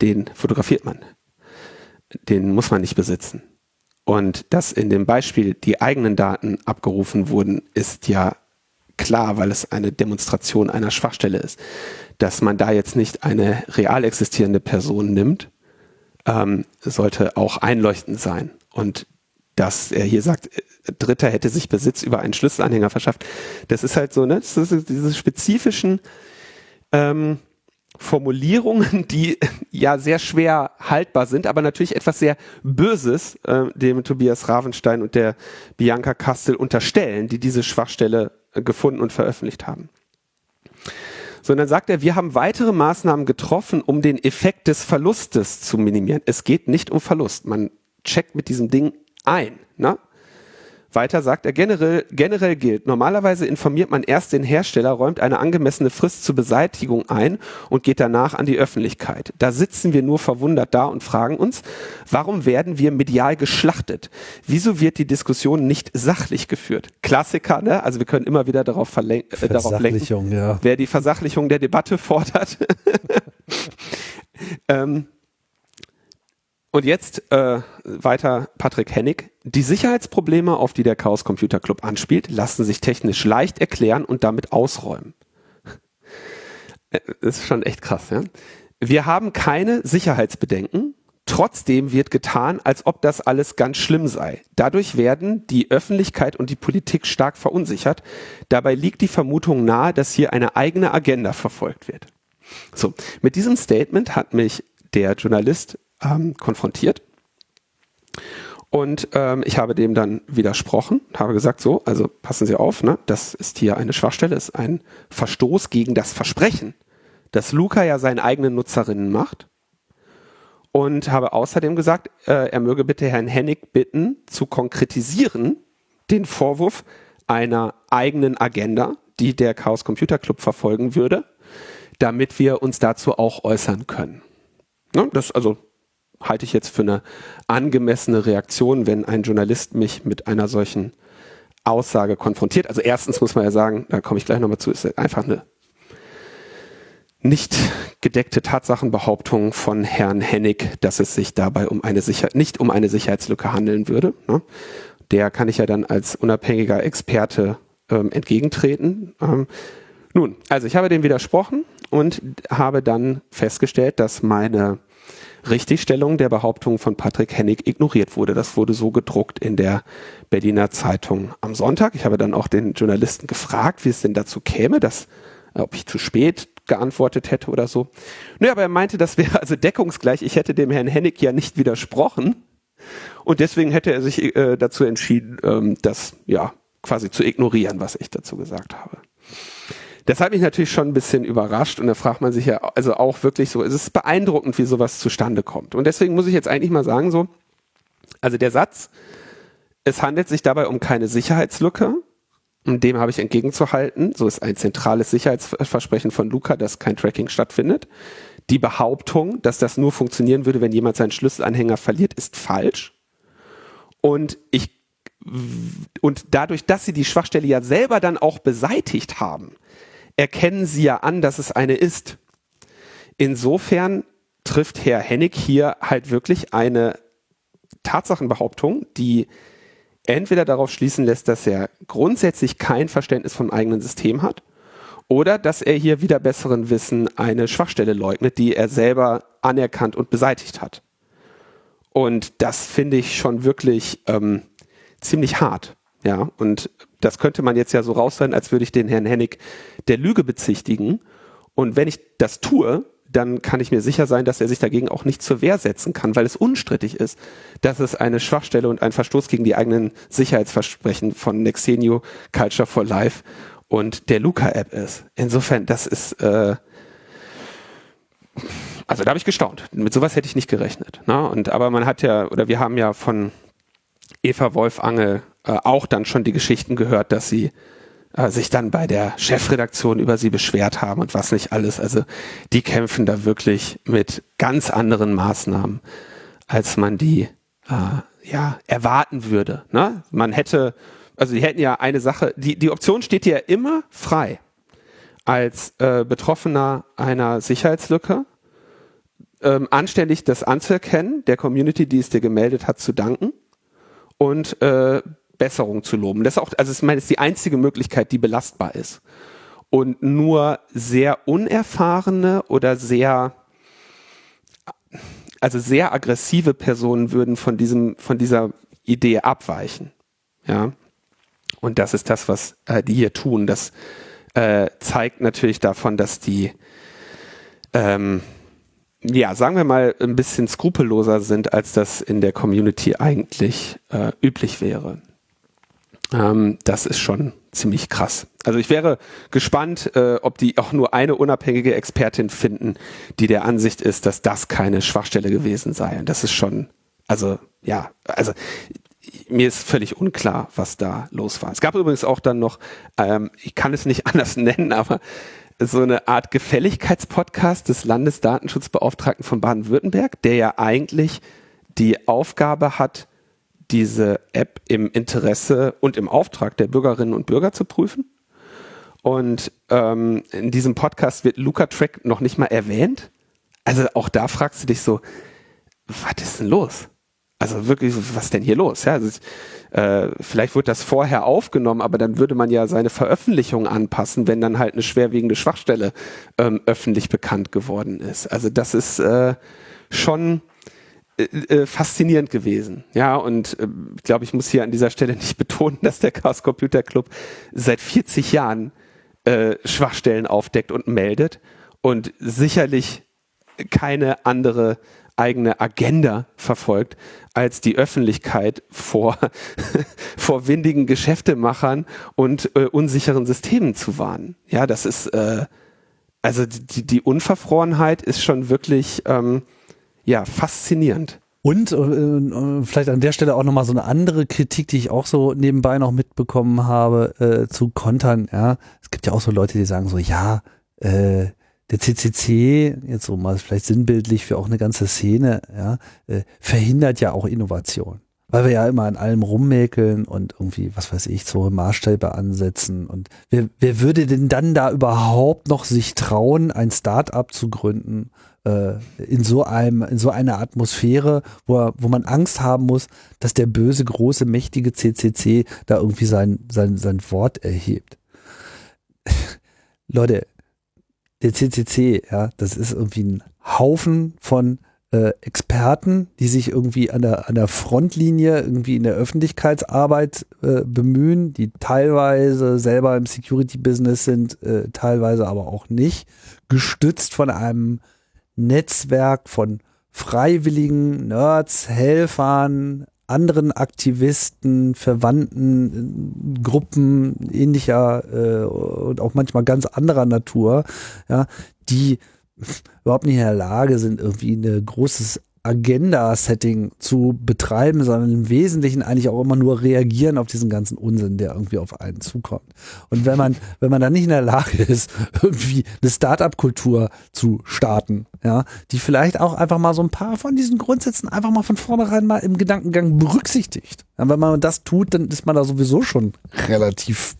Den fotografiert man. Den muss man nicht besitzen. Und dass in dem Beispiel die eigenen Daten abgerufen wurden, ist ja klar, weil es eine Demonstration einer Schwachstelle ist. Dass man da jetzt nicht eine real existierende Person nimmt, ähm, sollte auch einleuchtend sein. Und dass er hier sagt, Dritter hätte sich Besitz über einen Schlüsselanhänger verschafft, das ist halt so, ne? Das ist diese spezifischen ähm, Formulierungen, die ja sehr schwer haltbar sind, aber natürlich etwas sehr Böses äh, dem Tobias Ravenstein und der Bianca Kastel unterstellen, die diese Schwachstelle äh, gefunden und veröffentlicht haben sondern sagt er, wir haben weitere Maßnahmen getroffen, um den Effekt des Verlustes zu minimieren. Es geht nicht um Verlust. Man checkt mit diesem Ding ein. Ne? Weiter sagt er, generell, generell gilt, normalerweise informiert man erst den Hersteller, räumt eine angemessene Frist zur Beseitigung ein und geht danach an die Öffentlichkeit. Da sitzen wir nur verwundert da und fragen uns, warum werden wir medial geschlachtet? Wieso wird die Diskussion nicht sachlich geführt? Klassiker, ne? Also wir können immer wieder darauf, äh, darauf lenken, ja. wer die Versachlichung der Debatte fordert. ähm, und jetzt äh, weiter Patrick Hennig. Die Sicherheitsprobleme, auf die der Chaos Computer Club anspielt, lassen sich technisch leicht erklären und damit ausräumen. Das äh, ist schon echt krass, ja. Wir haben keine Sicherheitsbedenken. Trotzdem wird getan, als ob das alles ganz schlimm sei. Dadurch werden die Öffentlichkeit und die Politik stark verunsichert. Dabei liegt die Vermutung nahe, dass hier eine eigene Agenda verfolgt wird. So, mit diesem Statement hat mich der Journalist ähm, konfrontiert. Und ähm, ich habe dem dann widersprochen, habe gesagt, so, also passen Sie auf, ne, das ist hier eine Schwachstelle, ist ein Verstoß gegen das Versprechen, dass Luca ja seinen eigenen Nutzerinnen macht. Und habe außerdem gesagt, äh, er möge bitte Herrn Hennig bitten, zu konkretisieren den Vorwurf einer eigenen Agenda, die der Chaos Computer Club verfolgen würde, damit wir uns dazu auch äußern können. Ne, das also halte ich jetzt für eine angemessene Reaktion, wenn ein Journalist mich mit einer solchen Aussage konfrontiert. Also erstens muss man ja sagen, da komme ich gleich nochmal zu, ist einfach eine nicht gedeckte Tatsachenbehauptung von Herrn Hennig, dass es sich dabei um eine Sicher nicht um eine Sicherheitslücke handeln würde. Ne? Der kann ich ja dann als unabhängiger Experte ähm, entgegentreten. Ähm, nun, also ich habe dem widersprochen und habe dann festgestellt, dass meine Richtigstellung der Behauptung von Patrick Hennig ignoriert wurde. Das wurde so gedruckt in der Berliner Zeitung am Sonntag. Ich habe dann auch den Journalisten gefragt, wie es denn dazu käme, dass, äh, ob ich zu spät geantwortet hätte oder so. Naja, aber er meinte, das wäre also deckungsgleich. Ich hätte dem Herrn Hennig ja nicht widersprochen. Und deswegen hätte er sich äh, dazu entschieden, ähm, das ja quasi zu ignorieren, was ich dazu gesagt habe. Das hat mich natürlich schon ein bisschen überrascht und da fragt man sich ja also auch wirklich so, es ist beeindruckend, wie sowas zustande kommt. Und deswegen muss ich jetzt eigentlich mal sagen so, also der Satz, es handelt sich dabei um keine Sicherheitslücke, und dem habe ich entgegenzuhalten. So ist ein zentrales Sicherheitsversprechen von Luca, dass kein Tracking stattfindet. Die Behauptung, dass das nur funktionieren würde, wenn jemand seinen Schlüsselanhänger verliert, ist falsch. Und ich und dadurch, dass sie die Schwachstelle ja selber dann auch beseitigt haben, erkennen sie ja an, dass es eine ist. Insofern trifft Herr Hennig hier halt wirklich eine Tatsachenbehauptung, die entweder darauf schließen lässt, dass er grundsätzlich kein Verständnis vom eigenen System hat, oder dass er hier wieder besseren Wissen eine Schwachstelle leugnet, die er selber anerkannt und beseitigt hat. Und das finde ich schon wirklich ähm, ziemlich hart. Ja, und das könnte man jetzt ja so raushören, als würde ich den Herrn Hennig der Lüge bezichtigen. Und wenn ich das tue, dann kann ich mir sicher sein, dass er sich dagegen auch nicht zur Wehr setzen kann, weil es unstrittig ist, dass es eine Schwachstelle und ein Verstoß gegen die eigenen Sicherheitsversprechen von Nexenio, Culture for Life und der Luca-App ist. Insofern, das ist, äh, also da habe ich gestaunt. Mit sowas hätte ich nicht gerechnet. Ne? Und aber man hat ja, oder wir haben ja von Eva Wolf Angel äh, auch dann schon die Geschichten gehört, dass sie äh, sich dann bei der Chefredaktion über sie beschwert haben und was nicht alles. Also die kämpfen da wirklich mit ganz anderen Maßnahmen, als man die äh, ja erwarten würde. Ne? Man hätte, also die hätten ja eine Sache, die, die Option steht dir ja immer frei, als äh, Betroffener einer Sicherheitslücke ähm, anständig das anzuerkennen, der Community, die es dir gemeldet hat, zu danken und äh, Besserung zu loben. Das ist auch, also ich meine, das ist die einzige Möglichkeit, die belastbar ist. Und nur sehr unerfahrene oder sehr, also sehr aggressive Personen würden von diesem, von dieser Idee abweichen. Ja. Und das ist das, was äh, die hier tun. Das äh, zeigt natürlich davon, dass die, ähm, ja, sagen wir mal, ein bisschen skrupelloser sind, als das in der Community eigentlich äh, üblich wäre. Ähm, das ist schon ziemlich krass. Also ich wäre gespannt, äh, ob die auch nur eine unabhängige Expertin finden, die der Ansicht ist, dass das keine Schwachstelle gewesen sei. Und das ist schon, also ja, also mir ist völlig unklar, was da los war. Es gab übrigens auch dann noch, ähm, ich kann es nicht anders nennen, aber so eine Art Gefälligkeitspodcast des Landesdatenschutzbeauftragten von Baden-Württemberg, der ja eigentlich die Aufgabe hat, diese App im Interesse und im Auftrag der Bürgerinnen und Bürger zu prüfen. Und ähm, in diesem Podcast wird Luca Track noch nicht mal erwähnt. Also auch da fragst du dich so, was ist denn los? Also wirklich, was denn hier los? Ja, also, äh, vielleicht wird das vorher aufgenommen, aber dann würde man ja seine Veröffentlichung anpassen, wenn dann halt eine schwerwiegende Schwachstelle ähm, öffentlich bekannt geworden ist. Also das ist äh, schon äh, äh, faszinierend gewesen. Ja, und äh, ich glaube, ich muss hier an dieser Stelle nicht betonen, dass der Chaos Computer Club seit 40 Jahren äh, Schwachstellen aufdeckt und meldet und sicherlich keine andere eigene Agenda verfolgt, als die Öffentlichkeit vor, vor windigen Geschäftemachern und äh, unsicheren Systemen zu warnen. Ja, das ist, äh, also die, die Unverfrorenheit ist schon wirklich, ähm, ja, faszinierend. Und äh, vielleicht an der Stelle auch nochmal so eine andere Kritik, die ich auch so nebenbei noch mitbekommen habe, äh, zu Kontern. Ja, es gibt ja auch so Leute, die sagen so, ja, äh, der CCC, jetzt so mal vielleicht sinnbildlich für auch eine ganze Szene, ja, äh, verhindert ja auch Innovation. Weil wir ja immer an allem rummäkeln und irgendwie, was weiß ich, so Maßstäbe ansetzen. Und wer, wer würde denn dann da überhaupt noch sich trauen, ein Start-up zu gründen, äh, in so einem, in so einer Atmosphäre, wo, wo man Angst haben muss, dass der böse, große, mächtige CCC da irgendwie sein, sein, sein Wort erhebt. Leute, der CCC, ja, das ist irgendwie ein Haufen von äh, Experten, die sich irgendwie an der, an der Frontlinie irgendwie in der Öffentlichkeitsarbeit äh, bemühen, die teilweise selber im Security-Business sind, äh, teilweise aber auch nicht, gestützt von einem Netzwerk von freiwilligen Nerds, Helfern, anderen Aktivisten, Verwandten, Gruppen ähnlicher äh, und auch manchmal ganz anderer Natur, ja, die überhaupt nicht in der Lage sind, irgendwie ein großes Agenda-Setting zu betreiben, sondern im Wesentlichen eigentlich auch immer nur reagieren auf diesen ganzen Unsinn, der irgendwie auf einen zukommt. Und wenn man, wenn man dann nicht in der Lage ist, irgendwie eine Start-up-Kultur zu starten, ja, die vielleicht auch einfach mal so ein paar von diesen Grundsätzen einfach mal von vornherein mal im Gedankengang berücksichtigt. Ja, wenn man das tut, dann ist man da sowieso schon relativ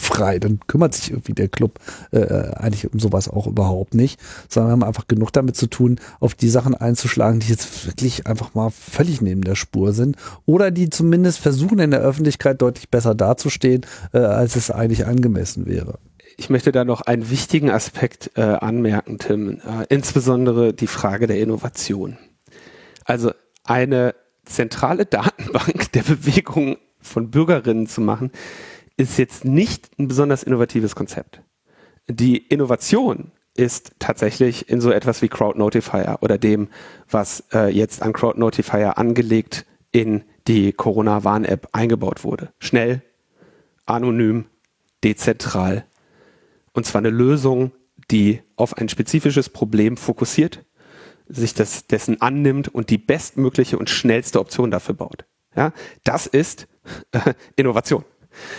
frei. Dann kümmert sich irgendwie der Club äh, eigentlich um sowas auch überhaupt nicht, sondern wir haben einfach genug damit zu tun, auf die Sachen einzuschlagen, die jetzt wirklich einfach mal völlig neben der Spur sind oder die zumindest versuchen in der Öffentlichkeit deutlich besser dazustehen, äh, als es eigentlich angemessen wäre. Ich möchte da noch einen wichtigen Aspekt äh, anmerken, Tim, äh, insbesondere die Frage der Innovation. Also eine zentrale Datenbank der Bewegung von Bürgerinnen zu machen, ist jetzt nicht ein besonders innovatives Konzept. Die Innovation ist tatsächlich in so etwas wie Crowd Notifier oder dem, was äh, jetzt an Crowd Notifier angelegt in die Corona-Warn-App eingebaut wurde. Schnell, anonym, dezentral. Und zwar eine Lösung, die auf ein spezifisches Problem fokussiert, sich das, dessen annimmt und die bestmögliche und schnellste Option dafür baut. Ja, das ist äh, Innovation.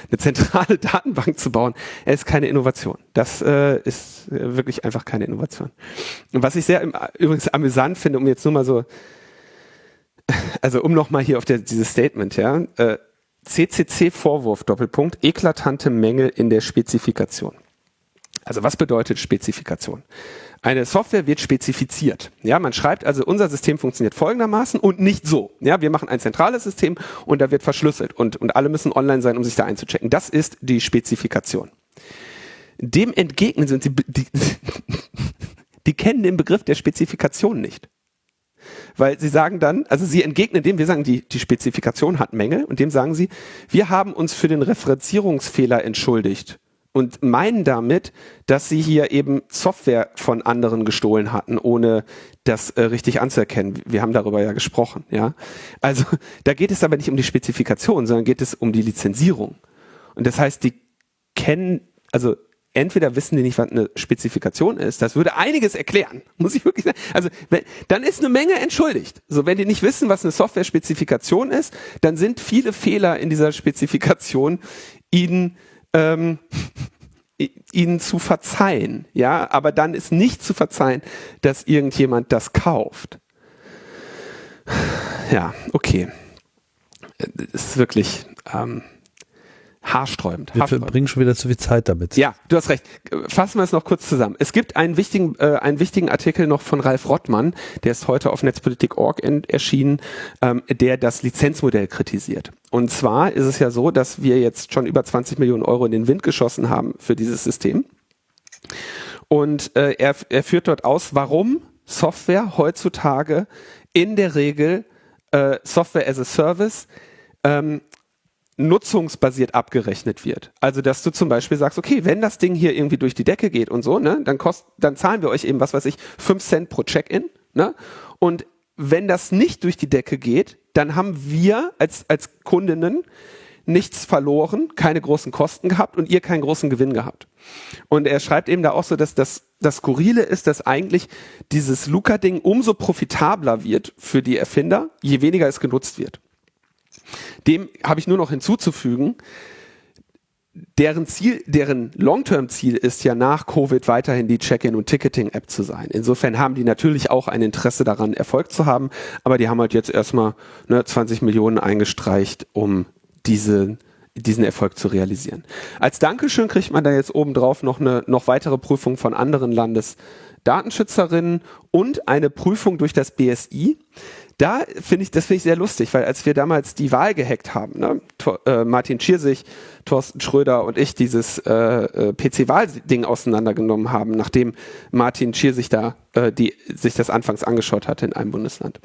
Eine zentrale Datenbank zu bauen, ist keine Innovation. Das äh, ist äh, wirklich einfach keine Innovation. Und was ich sehr übrigens amüsant finde, um jetzt nur mal so, also um nochmal hier auf der, dieses Statement, ja, äh, CCC-Vorwurf, Doppelpunkt, eklatante Mängel in der Spezifikation. Also was bedeutet Spezifikation? Eine Software wird spezifiziert. Ja, man schreibt also, unser System funktioniert folgendermaßen und nicht so. Ja, wir machen ein zentrales System und da wird verschlüsselt und, und alle müssen online sein, um sich da einzuchecken. Das ist die Spezifikation. Dem entgegnen sind sie, die, die kennen den Begriff der Spezifikation nicht. Weil sie sagen dann, also sie entgegnen dem, wir sagen, die, die Spezifikation hat Mängel und dem sagen sie, wir haben uns für den Referenzierungsfehler entschuldigt und meinen damit, dass sie hier eben Software von anderen gestohlen hatten, ohne das äh, richtig anzuerkennen. Wir haben darüber ja gesprochen, ja. Also da geht es aber nicht um die Spezifikation, sondern geht es um die Lizenzierung. Und das heißt, die kennen, also entweder wissen die nicht, was eine Spezifikation ist, das würde einiges erklären, muss ich wirklich sagen. Also wenn, dann ist eine Menge entschuldigt. So, wenn die nicht wissen, was eine Software-Spezifikation ist, dann sind viele Fehler in dieser Spezifikation ihnen ähm, ihnen zu verzeihen, ja, aber dann ist nicht zu verzeihen, dass irgendjemand das kauft. Ja, okay. Das ist wirklich ähm, haarsträubend. Wir verbringen schon wieder zu viel Zeit damit. Ja, du hast recht. Fassen wir es noch kurz zusammen. Es gibt einen wichtigen, äh, einen wichtigen Artikel noch von Ralf Rottmann, der ist heute auf Netzpolitik.org erschienen, ähm, der das Lizenzmodell kritisiert. Und zwar ist es ja so, dass wir jetzt schon über 20 Millionen Euro in den Wind geschossen haben für dieses System. Und äh, er, er führt dort aus, warum Software heutzutage in der Regel äh, Software as a Service ähm, nutzungsbasiert abgerechnet wird. Also, dass du zum Beispiel sagst, okay, wenn das Ding hier irgendwie durch die Decke geht und so, ne, dann kost, dann zahlen wir euch eben, was weiß ich, fünf Cent pro Check-in, ne? Und wenn das nicht durch die Decke geht, dann haben wir als, als Kundinnen nichts verloren, keine großen Kosten gehabt und ihr keinen großen Gewinn gehabt. Und er schreibt eben da auch so, dass das, das Skurrile ist, dass eigentlich dieses Luca-Ding umso profitabler wird für die Erfinder, je weniger es genutzt wird. Dem habe ich nur noch hinzuzufügen, deren Ziel, deren Long-Term-Ziel ist ja nach Covid weiterhin die Check-in und Ticketing-App zu sein. Insofern haben die natürlich auch ein Interesse daran, Erfolg zu haben, aber die haben halt jetzt erstmal ne, 20 Millionen eingestreicht, um diese, diesen Erfolg zu realisieren. Als Dankeschön kriegt man da jetzt obendrauf noch eine noch weitere Prüfung von anderen Landesdatenschützerinnen und eine Prüfung durch das BSI da finde ich, das finde ich sehr lustig, weil als wir damals die Wahl gehackt haben, ne, Tor, äh, Martin Schiersig, Thorsten Schröder und ich dieses äh, äh, PC-Wahl-Ding auseinandergenommen haben, nachdem Martin Schiersig da äh, die, sich das anfangs angeschaut hatte in einem Bundesland.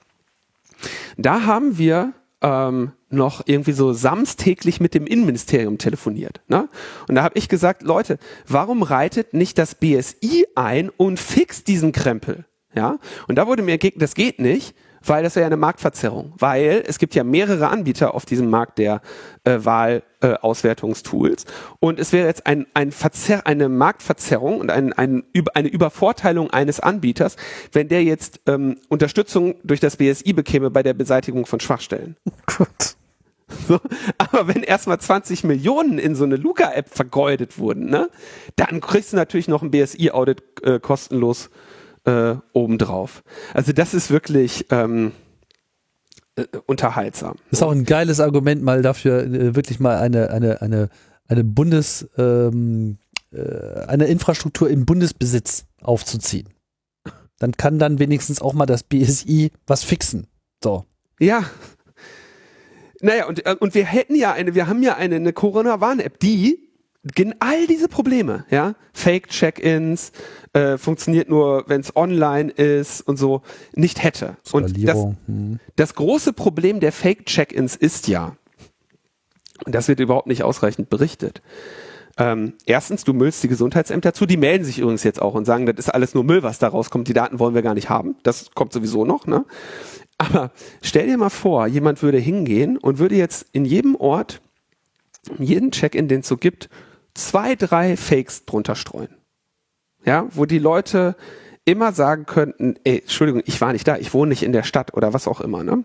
Da haben wir ähm, noch irgendwie so samstäglich mit dem Innenministerium telefoniert. Ne? Und da habe ich gesagt, Leute, warum reitet nicht das BSI ein und fixt diesen Krempel? Ja? Und da wurde mir entgegnet, das geht nicht, weil das wäre ja eine Marktverzerrung, weil es gibt ja mehrere Anbieter auf diesem Markt der äh, Wahlauswertungstools äh, und es wäre jetzt ein, ein Verzer eine Marktverzerrung und ein, ein, eine Übervorteilung eines Anbieters, wenn der jetzt ähm, Unterstützung durch das BSI bekäme bei der Beseitigung von Schwachstellen. Gut. So, aber wenn erstmal 20 Millionen in so eine Luca-App vergeudet wurden, ne, dann kriegst du natürlich noch ein BSI-Audit äh, kostenlos äh, obendrauf. Also das ist wirklich ähm, äh, unterhaltsam. Das ist auch ein geiles Argument mal dafür, äh, wirklich mal eine, eine, eine, eine Bundes, ähm, äh, eine Infrastruktur im Bundesbesitz aufzuziehen. Dann kann dann wenigstens auch mal das BSI was fixen. So. Ja. Naja, und, äh, und wir hätten ja eine, wir haben ja eine, eine Corona-Warn-App, die all diese Probleme, ja, Fake-Check-ins, äh, funktioniert nur, wenn es online ist und so, nicht hätte. Und das, hm. das große Problem der Fake-Check-ins ist ja, und das wird überhaupt nicht ausreichend berichtet. Ähm, erstens, du müllst die Gesundheitsämter zu, die melden sich übrigens jetzt auch und sagen, das ist alles nur Müll, was da rauskommt, die Daten wollen wir gar nicht haben. Das kommt sowieso noch, ne? Aber stell dir mal vor, jemand würde hingehen und würde jetzt in jedem Ort, jeden Check-in, den es so gibt, zwei, drei Fakes drunter streuen. Ja, wo die Leute immer sagen könnten, ey, Entschuldigung, ich war nicht da, ich wohne nicht in der Stadt oder was auch immer, ne?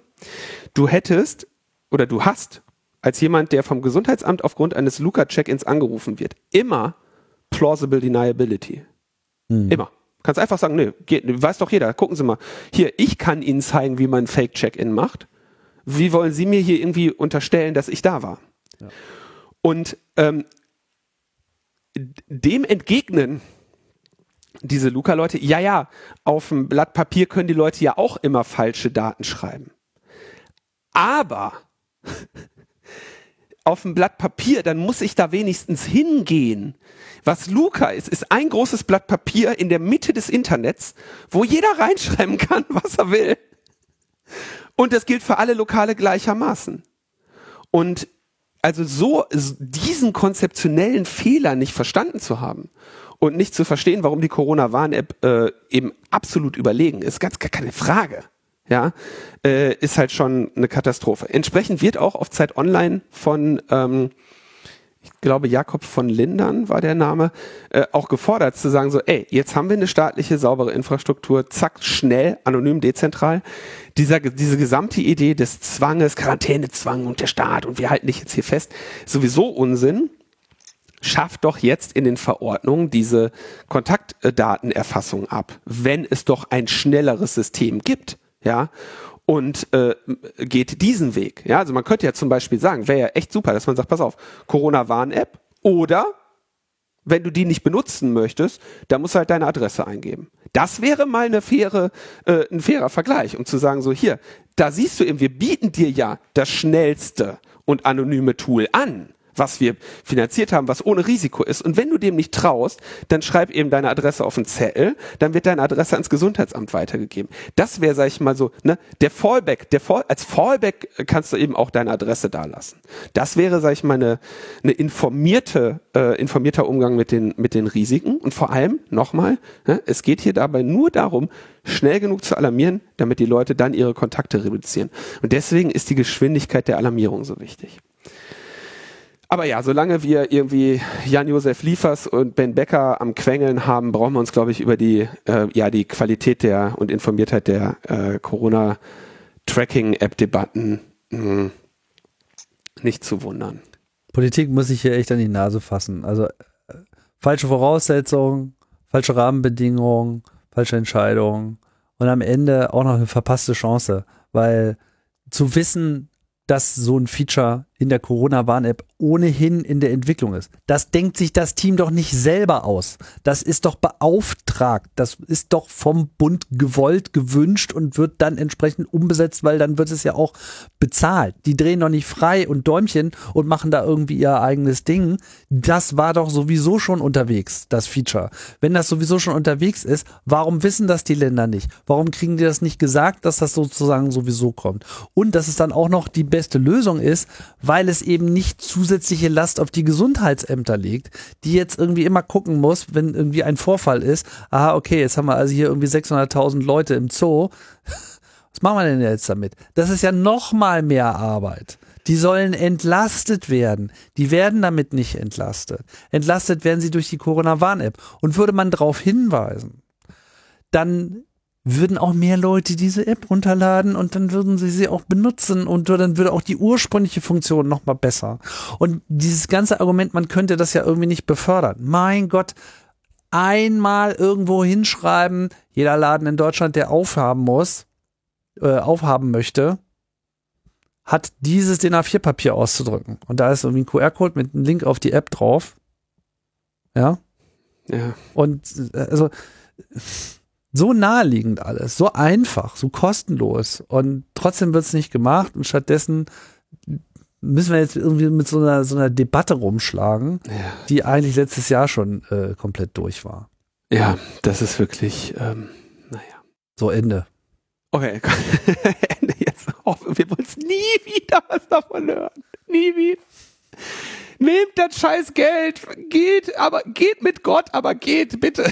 Du hättest oder du hast als jemand, der vom Gesundheitsamt aufgrund eines Luca-Check-ins angerufen wird, immer plausible deniability. Hm. Immer. Kannst einfach sagen, nö, geht, weiß doch jeder. Gucken Sie mal. Hier, ich kann Ihnen zeigen, wie man Fake-Check-in macht. Wie wollen Sie mir hier irgendwie unterstellen, dass ich da war? Ja. Und ähm, dem entgegnen diese Luca-Leute, ja, ja, auf dem Blatt Papier können die Leute ja auch immer falsche Daten schreiben. Aber auf dem Blatt Papier, dann muss ich da wenigstens hingehen. Was Luca ist, ist ein großes Blatt Papier in der Mitte des Internets, wo jeder reinschreiben kann, was er will. Und das gilt für alle Lokale gleichermaßen. Und also so diesen konzeptionellen Fehler nicht verstanden zu haben und nicht zu verstehen, warum die Corona-Warn-App äh, eben absolut überlegen ist, ganz gar keine Frage. Ja, äh, ist halt schon eine Katastrophe. Entsprechend wird auch auf Zeit Online von ähm, ich glaube Jakob von Lindern war der Name, äh, auch gefordert zu sagen so, ey, jetzt haben wir eine staatliche, saubere Infrastruktur, zack, schnell, anonym, dezentral. Dieser, diese gesamte Idee des Zwanges, Quarantänezwang und der Staat und wir halten dich jetzt hier fest, sowieso Unsinn. Schafft doch jetzt in den Verordnungen diese Kontaktdatenerfassung ab, wenn es doch ein schnelleres System gibt, ja und äh, geht diesen Weg. Ja, also man könnte ja zum Beispiel sagen, wäre ja echt super, dass man sagt, pass auf, Corona-Warn-App oder wenn du die nicht benutzen möchtest, da musst du halt deine Adresse eingeben. Das wäre mal eine faire, äh, ein fairer Vergleich, um zu sagen, so hier, da siehst du eben, wir bieten dir ja das schnellste und anonyme Tool an was wir finanziert haben, was ohne Risiko ist. Und wenn du dem nicht traust, dann schreib eben deine Adresse auf einen Zettel, dann wird deine Adresse ans Gesundheitsamt weitergegeben. Das wäre, sag ich mal so, ne, der Fallback, der Fall, als Fallback kannst du eben auch deine Adresse da lassen. Das wäre, sag ich mal, eine, eine informierte, äh, informierter Umgang mit den, mit den Risiken. Und vor allem, nochmal, ne, es geht hier dabei nur darum, schnell genug zu alarmieren, damit die Leute dann ihre Kontakte reduzieren. Und deswegen ist die Geschwindigkeit der Alarmierung so wichtig. Aber ja, solange wir irgendwie Jan-Josef Liefers und Ben Becker am Quengeln haben, brauchen wir uns, glaube ich, über die, äh, ja, die Qualität der und Informiertheit der äh, Corona-Tracking-App-Debatten hm, nicht zu wundern. Politik muss sich hier echt an die Nase fassen. Also äh, falsche Voraussetzungen, falsche Rahmenbedingungen, falsche Entscheidungen und am Ende auch noch eine verpasste Chance, weil zu wissen, dass so ein Feature in der Corona-Warn-App ohnehin in der Entwicklung ist. Das denkt sich das Team doch nicht selber aus. Das ist doch beauftragt. Das ist doch vom Bund gewollt, gewünscht und wird dann entsprechend umgesetzt, weil dann wird es ja auch bezahlt. Die drehen doch nicht frei und Däumchen und machen da irgendwie ihr eigenes Ding. Das war doch sowieso schon unterwegs, das Feature. Wenn das sowieso schon unterwegs ist, warum wissen das die Länder nicht? Warum kriegen die das nicht gesagt, dass das sozusagen sowieso kommt? Und dass es dann auch noch die beste Lösung ist, weil es eben nicht zusätzliche Last auf die Gesundheitsämter legt, die jetzt irgendwie immer gucken muss, wenn irgendwie ein Vorfall ist. Aha, okay, jetzt haben wir also hier irgendwie 600.000 Leute im Zoo. Was machen wir denn jetzt damit? Das ist ja noch mal mehr Arbeit. Die sollen entlastet werden. Die werden damit nicht entlastet. Entlastet werden sie durch die Corona-Warn-App. Und würde man darauf hinweisen, dann würden auch mehr Leute diese App runterladen und dann würden sie sie auch benutzen und dann würde auch die ursprüngliche Funktion noch mal besser. Und dieses ganze Argument, man könnte das ja irgendwie nicht befördern. Mein Gott, einmal irgendwo hinschreiben, jeder Laden in Deutschland, der aufhaben muss, äh, aufhaben möchte, hat dieses DIN A4-Papier auszudrücken. Und da ist irgendwie ein QR-Code mit einem Link auf die App drauf. Ja. Ja. Und äh, also so naheliegend alles, so einfach, so kostenlos und trotzdem wird es nicht gemacht und stattdessen müssen wir jetzt irgendwie mit so einer, so einer Debatte rumschlagen, Ja. die eigentlich letztes Jahr schon äh, komplett durch war. Ja, das ist wirklich, ähm, naja. So Ende. Okay, Ende jetzt. Oh, wir wollen nie wieder was davon hören. Nie wieder. Nehmt das scheiß Geld, geht, aber geht mit Gott, aber geht bitte.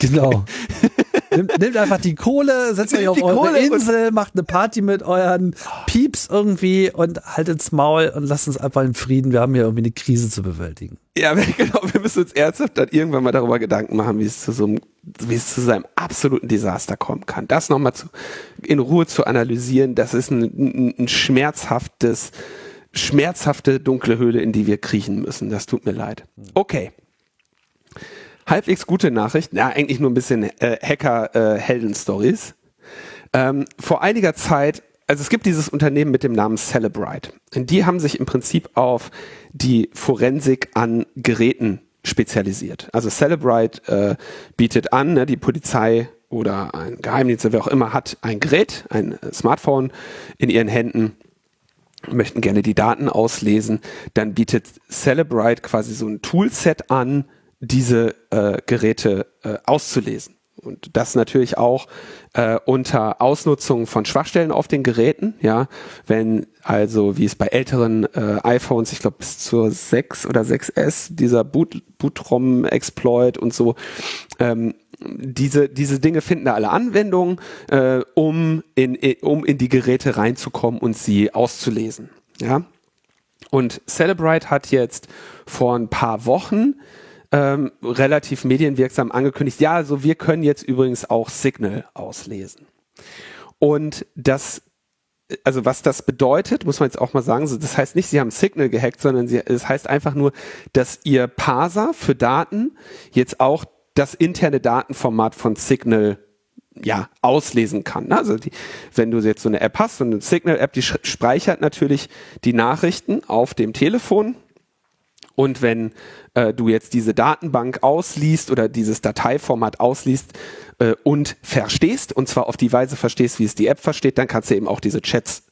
Genau. Nimmt, nehmt einfach die Kohle, setzt euch auf die eure Kohle Insel, macht eine Party mit euren Pieps irgendwie und haltet's Maul und lasst uns einfach in Frieden. Wir haben hier irgendwie eine Krise zu bewältigen. Ja, wir- genau, wir müssen uns ernsthaft dann irgendwann mal darüber Gedanken machen, wie es zu so einem, wie es zu seinem absoluten Desaster kommen kann. Das nochmal zu, in Ruhe zu analysieren, das ist ein, ein, ein schmerzhaftes, schmerzhafte dunkle Höhle, in die wir kriechen müssen. Das tut mir leid. Okay. Halbwegs gute Nachricht. Ja, eigentlich nur ein bisschen äh, Hacker-Helden-Stories. Äh, ähm, vor einiger Zeit, also es gibt dieses Unternehmen mit dem Namen Celebrite. Und die haben sich im Prinzip auf die Forensik an Geräten spezialisiert. Also Celebrite äh, bietet an, ne, die Polizei oder ein Geheimdienst, wer auch immer, hat ein Gerät, ein Smartphone in ihren Händen möchten gerne die Daten auslesen, dann bietet Celebrite quasi so ein Toolset an, diese äh, Geräte äh, auszulesen. Und das natürlich auch äh, unter Ausnutzung von Schwachstellen auf den Geräten, ja, wenn also wie es bei älteren äh, iPhones, ich glaube bis zur 6 oder 6S, dieser Boot, Bootrom-Exploit und so, ähm, diese, diese Dinge finden da alle Anwendung, äh, um, in, um in die Geräte reinzukommen und sie auszulesen. Ja? Und Celebrite hat jetzt vor ein paar Wochen ähm, relativ medienwirksam angekündigt, ja, also wir können jetzt übrigens auch Signal auslesen. Und das also was das bedeutet, muss man jetzt auch mal sagen, das heißt nicht, sie haben Signal gehackt, sondern es das heißt einfach nur, dass ihr Parser für Daten jetzt auch das interne Datenformat von Signal ja, auslesen kann. Also die, wenn du jetzt so eine App hast, so eine Signal-App, die speichert natürlich die Nachrichten auf dem Telefon. Und wenn äh, du jetzt diese Datenbank ausliest oder dieses Dateiformat ausliest äh, und verstehst, und zwar auf die Weise verstehst, wie es die App versteht, dann kannst du eben auch diese Chats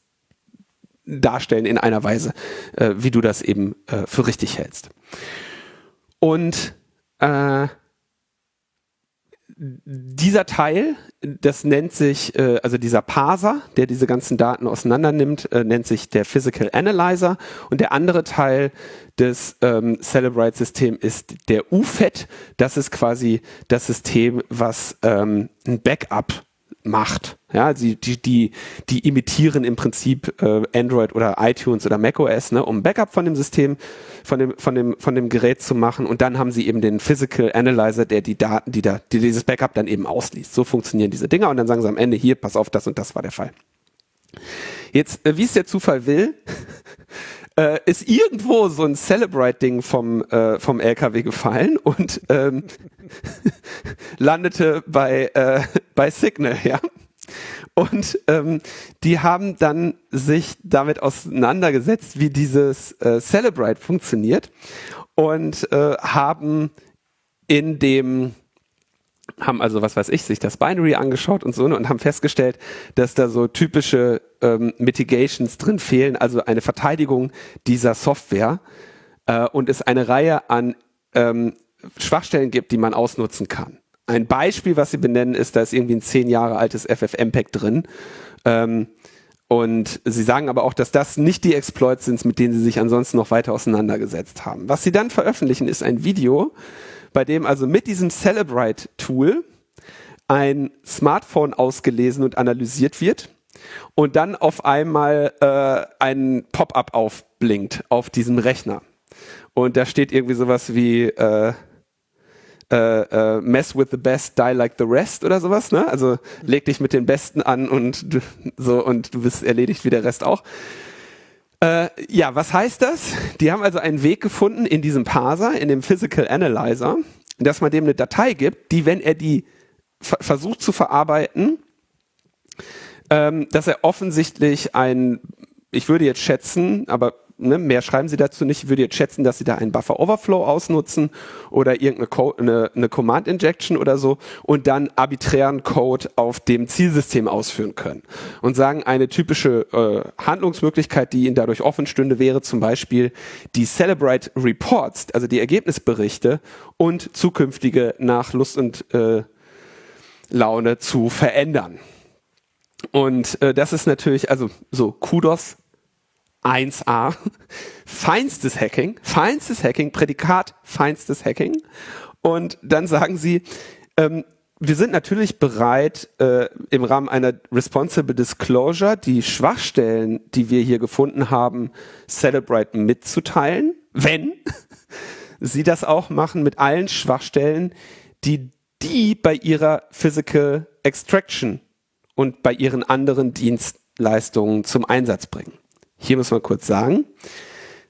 darstellen in einer Weise, äh, wie du das eben äh, für richtig hältst. Und äh, dieser Teil, das nennt sich, äh, also dieser Parser, der diese ganzen Daten auseinander nimmt, äh, nennt sich der Physical Analyzer. Und der andere Teil des ähm, Celebrite-Systems ist der UFET. Das ist quasi das System, was ähm, ein Backup macht. Ja, die, die, die, die imitieren im Prinzip äh, Android oder iTunes oder macOS, ne, um Backup von dem System, von dem, von dem, von dem Gerät zu machen. Und dann haben sie eben den Physical Analyzer, der die Daten, die da, die dieses Backup dann eben ausliest. So funktionieren diese Dinger. Und dann sagen sie am Ende hier, pass auf, das und das war der Fall. Jetzt, äh, wie es der Zufall will, äh, ist irgendwo so ein Celebrate-Ding vom, äh, vom LKW gefallen und ähm, landete bei, äh, bei Signal, ja. Und ähm, die haben dann sich damit auseinandergesetzt, wie dieses äh, Celebrate funktioniert und äh, haben in dem haben also, was weiß ich, sich das Binary angeschaut und so ne, und haben festgestellt, dass da so typische ähm, Mitigations drin fehlen, also eine Verteidigung dieser Software äh, und es eine Reihe an ähm, Schwachstellen gibt, die man ausnutzen kann. Ein Beispiel, was sie benennen, ist, da ist irgendwie ein zehn Jahre altes FFmpeg drin. Ähm, und sie sagen aber auch, dass das nicht die Exploits sind, mit denen sie sich ansonsten noch weiter auseinandergesetzt haben. Was sie dann veröffentlichen, ist ein Video, bei dem also mit diesem Celebrite-Tool ein Smartphone ausgelesen und analysiert wird und dann auf einmal äh, ein Pop-up aufblinkt auf diesem Rechner. Und da steht irgendwie sowas wie äh, äh, äh, mess with the best, die like the rest oder sowas, ne? Also leg dich mit den Besten an und du, so und du bist erledigt wie der Rest auch. Äh, ja, was heißt das? Die haben also einen Weg gefunden in diesem Parser, in dem Physical Analyzer, dass man dem eine Datei gibt, die, wenn er die versucht zu verarbeiten, ähm, dass er offensichtlich ein, ich würde jetzt schätzen, aber ne, mehr schreiben sie dazu nicht. Ich würde jetzt schätzen, dass sie da einen Buffer Overflow ausnutzen oder irgendeine Co eine, eine Command Injection oder so und dann arbiträren Code auf dem Zielsystem ausführen können. Und sagen, eine typische äh, Handlungsmöglichkeit, die ihnen dadurch offen stünde, wäre zum Beispiel die Celebrate Reports, also die Ergebnisberichte und zukünftige nach Lust und äh, Laune zu verändern. Und äh, das ist natürlich, also so Kudos 1a, feinstes Hacking, feinstes Hacking, Prädikat feinstes Hacking. Und dann sagen sie, ähm, wir sind natürlich bereit, äh, im Rahmen einer Responsible Disclosure die Schwachstellen, die wir hier gefunden haben, Celebrate mitzuteilen, wenn sie das auch machen mit allen Schwachstellen, die die bei ihrer Physical Extraction und bei ihren anderen Dienstleistungen zum Einsatz bringen. Hier muss man kurz sagen,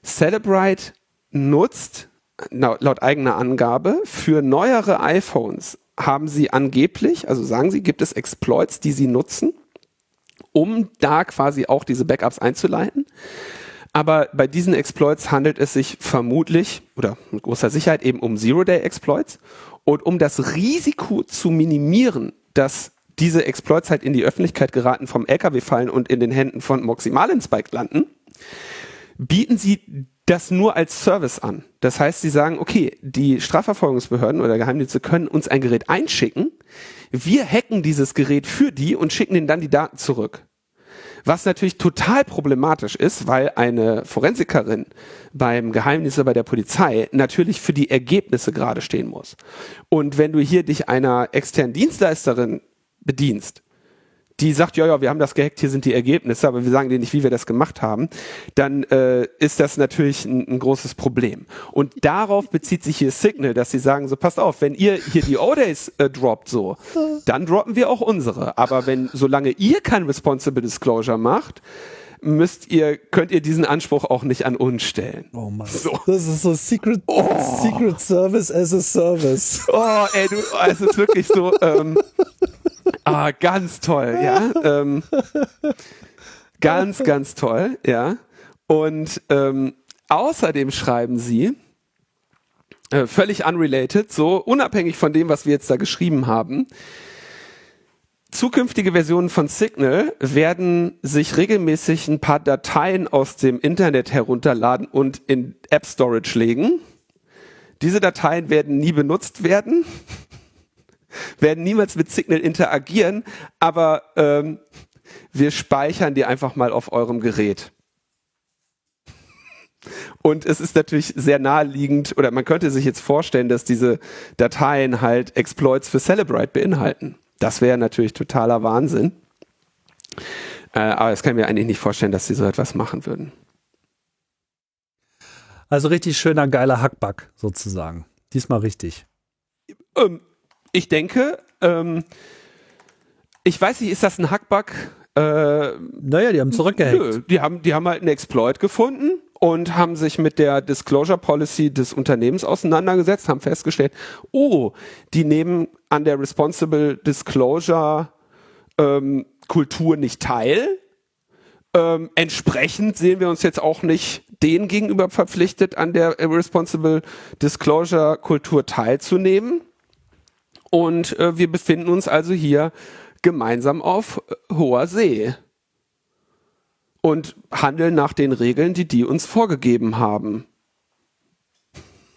Celebrite nutzt laut eigener Angabe für neuere iPhones haben sie angeblich, also sagen sie, gibt es Exploits, die sie nutzen, um da quasi auch diese Backups einzuleiten. Aber bei diesen Exploits handelt es sich vermutlich oder mit großer Sicherheit eben um Zero-Day-Exploits. Und um das Risiko zu minimieren, dass diese Exploits halt in die Öffentlichkeit geraten, vom LKW fallen und in den Händen von Moximalinspike landen, bieten sie das nur als Service an. Das heißt, sie sagen, okay, die Strafverfolgungsbehörden oder Geheimdienste können uns ein Gerät einschicken. Wir hacken dieses Gerät für die und schicken ihnen dann die Daten zurück. Was natürlich total problematisch ist, weil eine Forensikerin beim Geheimdienst oder bei der Polizei natürlich für die Ergebnisse gerade stehen muss. Und wenn du hier dich einer externen Dienstleisterin bedienst, die sagt, ja, ja, wir haben das gehackt, hier sind die Ergebnisse, aber wir sagen dir nicht, wie wir das gemacht haben, dann äh, ist das natürlich ein, ein großes Problem. Und darauf bezieht sich hier Signal, dass sie sagen, so passt auf, wenn ihr hier die O-Days äh, droppt so, dann droppen wir auch unsere. Aber wenn, solange ihr kein Responsible Disclosure macht, müsst ihr, könnt ihr diesen Anspruch auch nicht an uns stellen. Oh Mann. So. Das ist so Secret, oh. Secret Service as a Service. Oh, ey, du, es ist wirklich so, ähm, ah, ganz toll, ja. Ähm, ganz, ganz toll, ja. Und ähm, außerdem schreiben sie, äh, völlig unrelated, so unabhängig von dem, was wir jetzt da geschrieben haben, zukünftige Versionen von Signal werden sich regelmäßig ein paar Dateien aus dem Internet herunterladen und in App Storage legen. Diese Dateien werden nie benutzt werden, werden niemals mit Signal interagieren, aber ähm, wir speichern die einfach mal auf eurem Gerät. Und es ist natürlich sehr naheliegend, oder man könnte sich jetzt vorstellen, dass diese Dateien halt Exploits für Celebrite beinhalten. Das wäre natürlich totaler Wahnsinn. Äh, aber das kann ich mir eigentlich nicht vorstellen, dass sie so etwas machen würden. Also richtig schöner, geiler Hackback sozusagen. Diesmal richtig. Ähm, ich denke, ähm, ich weiß nicht, ist das ein Hackback? Äh, naja, die haben zurückgehackt. Nö, die haben, die haben halt einen Exploit gefunden und haben sich mit der Disclosure Policy des Unternehmens auseinandergesetzt, haben festgestellt, oh, die nehmen an der Responsible Disclosure ähm, Kultur nicht teil. Ähm, entsprechend sehen wir uns jetzt auch nicht denen gegenüber verpflichtet, an der Responsible Disclosure Kultur teilzunehmen. Und äh, wir befinden uns also hier gemeinsam auf äh, hoher See und handeln nach den Regeln, die die uns vorgegeben haben.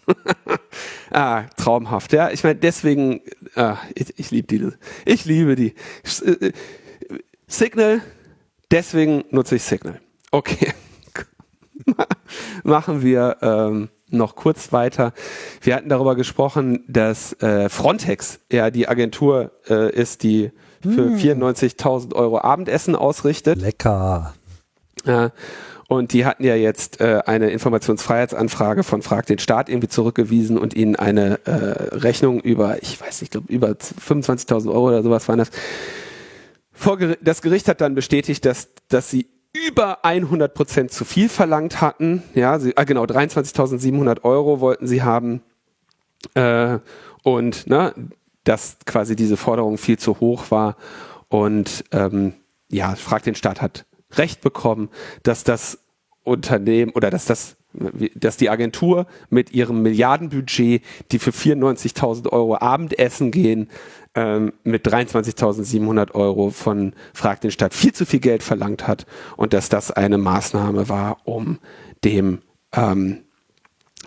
ah, traumhaft, ja. Ich meine, deswegen, ah, ich, ich liebe die. Ich liebe die. Äh, Signal, deswegen nutze ich Signal. Okay. Machen wir ähm, noch kurz weiter. Wir hatten darüber gesprochen, dass äh, Frontex ja die Agentur äh, ist, die für hm. 94.000 Euro Abendessen ausrichtet. Lecker. Ja. Und die hatten ja jetzt äh, eine Informationsfreiheitsanfrage von Frag den Staat irgendwie zurückgewiesen und ihnen eine äh, Rechnung über, ich weiß nicht, glaub, über 25.000 Euro oder sowas waren das. Vor, das Gericht hat dann bestätigt, dass, dass sie über 100 Prozent zu viel verlangt hatten. Ja, sie, ah, genau, 23.700 Euro wollten sie haben. Äh, und ne, dass quasi diese Forderung viel zu hoch war. Und ähm, ja, Frag den Staat hat Recht bekommen, dass das Unternehmen oder dass das dass die Agentur mit ihrem Milliardenbudget, die für 94.000 Euro Abendessen gehen, ähm, mit 23.700 Euro von Frag den Staat viel zu viel Geld verlangt hat und dass das eine Maßnahme war, um dem ähm,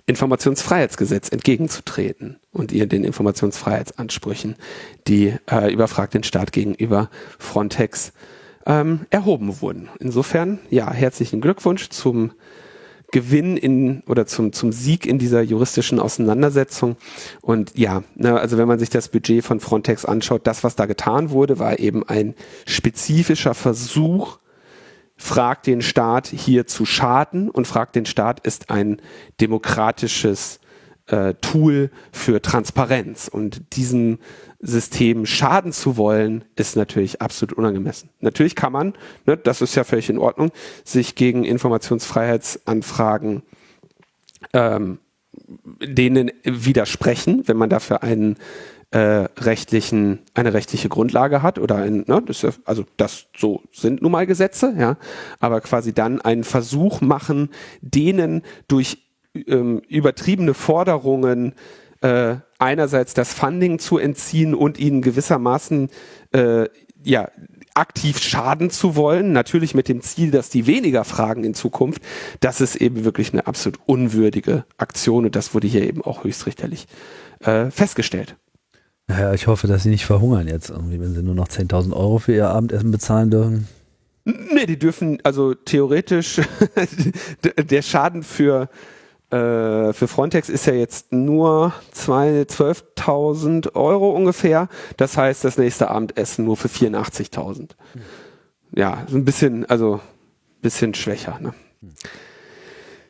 Informationsfreiheitsgesetz entgegenzutreten und ihr den Informationsfreiheitsansprüchen, die äh, über Frag den Staat gegenüber Frontex ähm, erhoben wurden. Insofern, ja, herzlichen Glückwunsch zum Gewinn in oder zum, zum Sieg in dieser juristischen Auseinandersetzung. Und ja, ne, also wenn man sich das Budget von Frontex anschaut, das, was da getan wurde, war eben ein spezifischer Versuch, fragt den Staat hier zu schaden und fragt den Staat ist ein demokratisches äh, Tool für Transparenz. Und diesem System schaden zu wollen, ist natürlich absolut unangemessen. Natürlich kann man, ne, das ist ja völlig in Ordnung, sich gegen Informationsfreiheitsanfragen ähm, denen widersprechen, wenn man dafür einen äh, rechtlichen, eine rechtliche Grundlage hat oder ein, ne, das ja, also das so sind nun mal Gesetze, ja, aber quasi dann einen Versuch machen, denen durch ähm, übertriebene Forderungen äh, einerseits das Funding zu entziehen und ihnen gewissermaßen äh, ja aktiv schaden zu wollen, natürlich mit dem Ziel, dass die weniger fragen in Zukunft, das ist eben wirklich eine absolut unwürdige Aktion und das wurde hier eben auch höchstrichterlich äh, festgestellt. Naja, ich hoffe, dass sie nicht verhungern jetzt irgendwie, wenn sie nur noch 10.000 Euro für ihr Abendessen bezahlen dürfen. Nee, die dürfen, also theoretisch, der Schaden für, äh, für Frontex ist ja jetzt nur 12.000 Euro ungefähr. Das heißt, das nächste Abendessen nur für 84.000. Ja, so ein bisschen, also bisschen schwächer. Ne?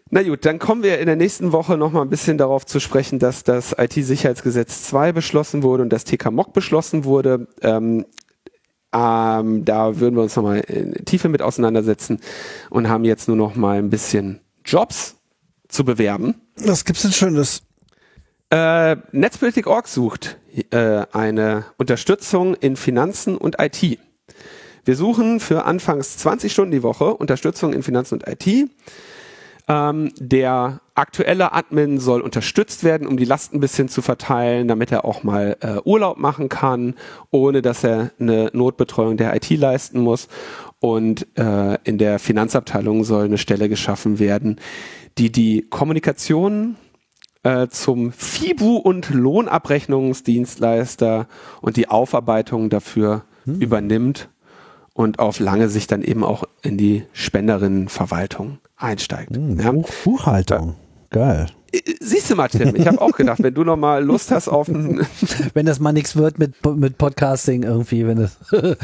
Na gut, dann kommen wir in der nächsten Woche nochmal ein bisschen darauf zu sprechen, dass das IT-Sicherheitsgesetz 2 beschlossen wurde und das TK-MOC beschlossen wurde. Ähm, ähm, da würden wir uns nochmal in Tiefe mit auseinandersetzen und haben jetzt nur noch mal ein bisschen Jobs zu bewerben. Was gibt's denn Schönes? Äh, Netzpolitik.org sucht äh, eine Unterstützung in Finanzen und IT. Wir suchen für anfangs 20 Stunden die Woche Unterstützung in Finanzen und IT. Ähm, der aktuelle Admin soll unterstützt werden, um die Last ein bisschen zu verteilen, damit er auch mal äh, Urlaub machen kann, ohne dass er eine Notbetreuung der IT leisten muss. Und äh, in der Finanzabteilung soll eine Stelle geschaffen werden, die die Kommunikation äh, zum FIBU und Lohnabrechnungsdienstleister und die Aufarbeitung dafür hm. übernimmt und auf lange Sicht dann eben auch in die Spenderinnenverwaltung einsteigt. Hm, ja. Buchhaltung. Geil. Äh, siehst du mal, Tim, ich habe auch gedacht, wenn du noch mal Lust hast auf ein Wenn das mal nichts wird mit, mit Podcasting irgendwie, wenn es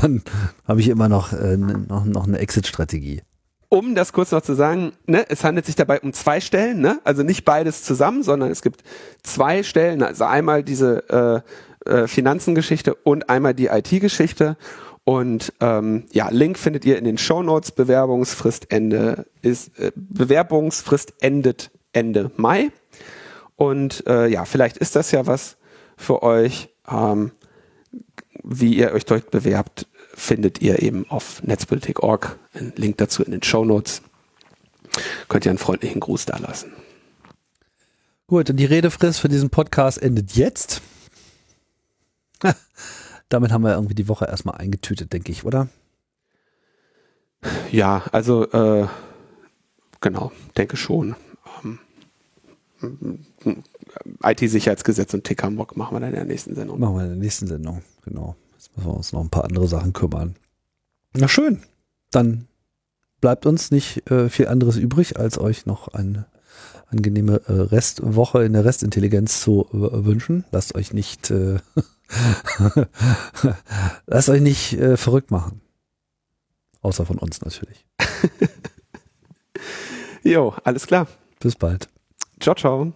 dann habe ich immer noch, äh, noch, noch eine Exit-Strategie. Um das kurz noch zu sagen, ne, es handelt sich dabei um zwei Stellen, ne? also nicht beides zusammen, sondern es gibt zwei Stellen, also einmal diese äh, äh, Finanzengeschichte und einmal die IT-Geschichte und ähm, ja, Link findet ihr in den Show Notes. Bewerbungsfrist Ende ist äh, Bewerbungsfrist endet Ende Mai. Und äh, ja, vielleicht ist das ja was für euch. Ähm, wie ihr euch dort bewerbt, findet ihr eben auf netzpolitik.org. Ein Link dazu in den Show Notes. Könnt ihr einen freundlichen Gruß da lassen. Gut, und die Redefrist für diesen Podcast endet jetzt damit haben wir irgendwie die Woche erstmal eingetütet, denke ich, oder? Ja, also äh, genau, denke schon. Ähm, IT-Sicherheitsgesetz und TK-Mock machen wir dann in der nächsten Sendung. Machen wir in der nächsten Sendung, genau. Müssen wir uns noch ein paar andere Sachen kümmern. Na schön, dann bleibt uns nicht äh, viel anderes übrig, als euch noch eine angenehme äh, Restwoche in der Restintelligenz zu äh, wünschen. Lasst euch nicht äh, Lasst euch nicht äh, verrückt machen. Außer von uns natürlich. jo, alles klar. Bis bald. Ciao, ciao.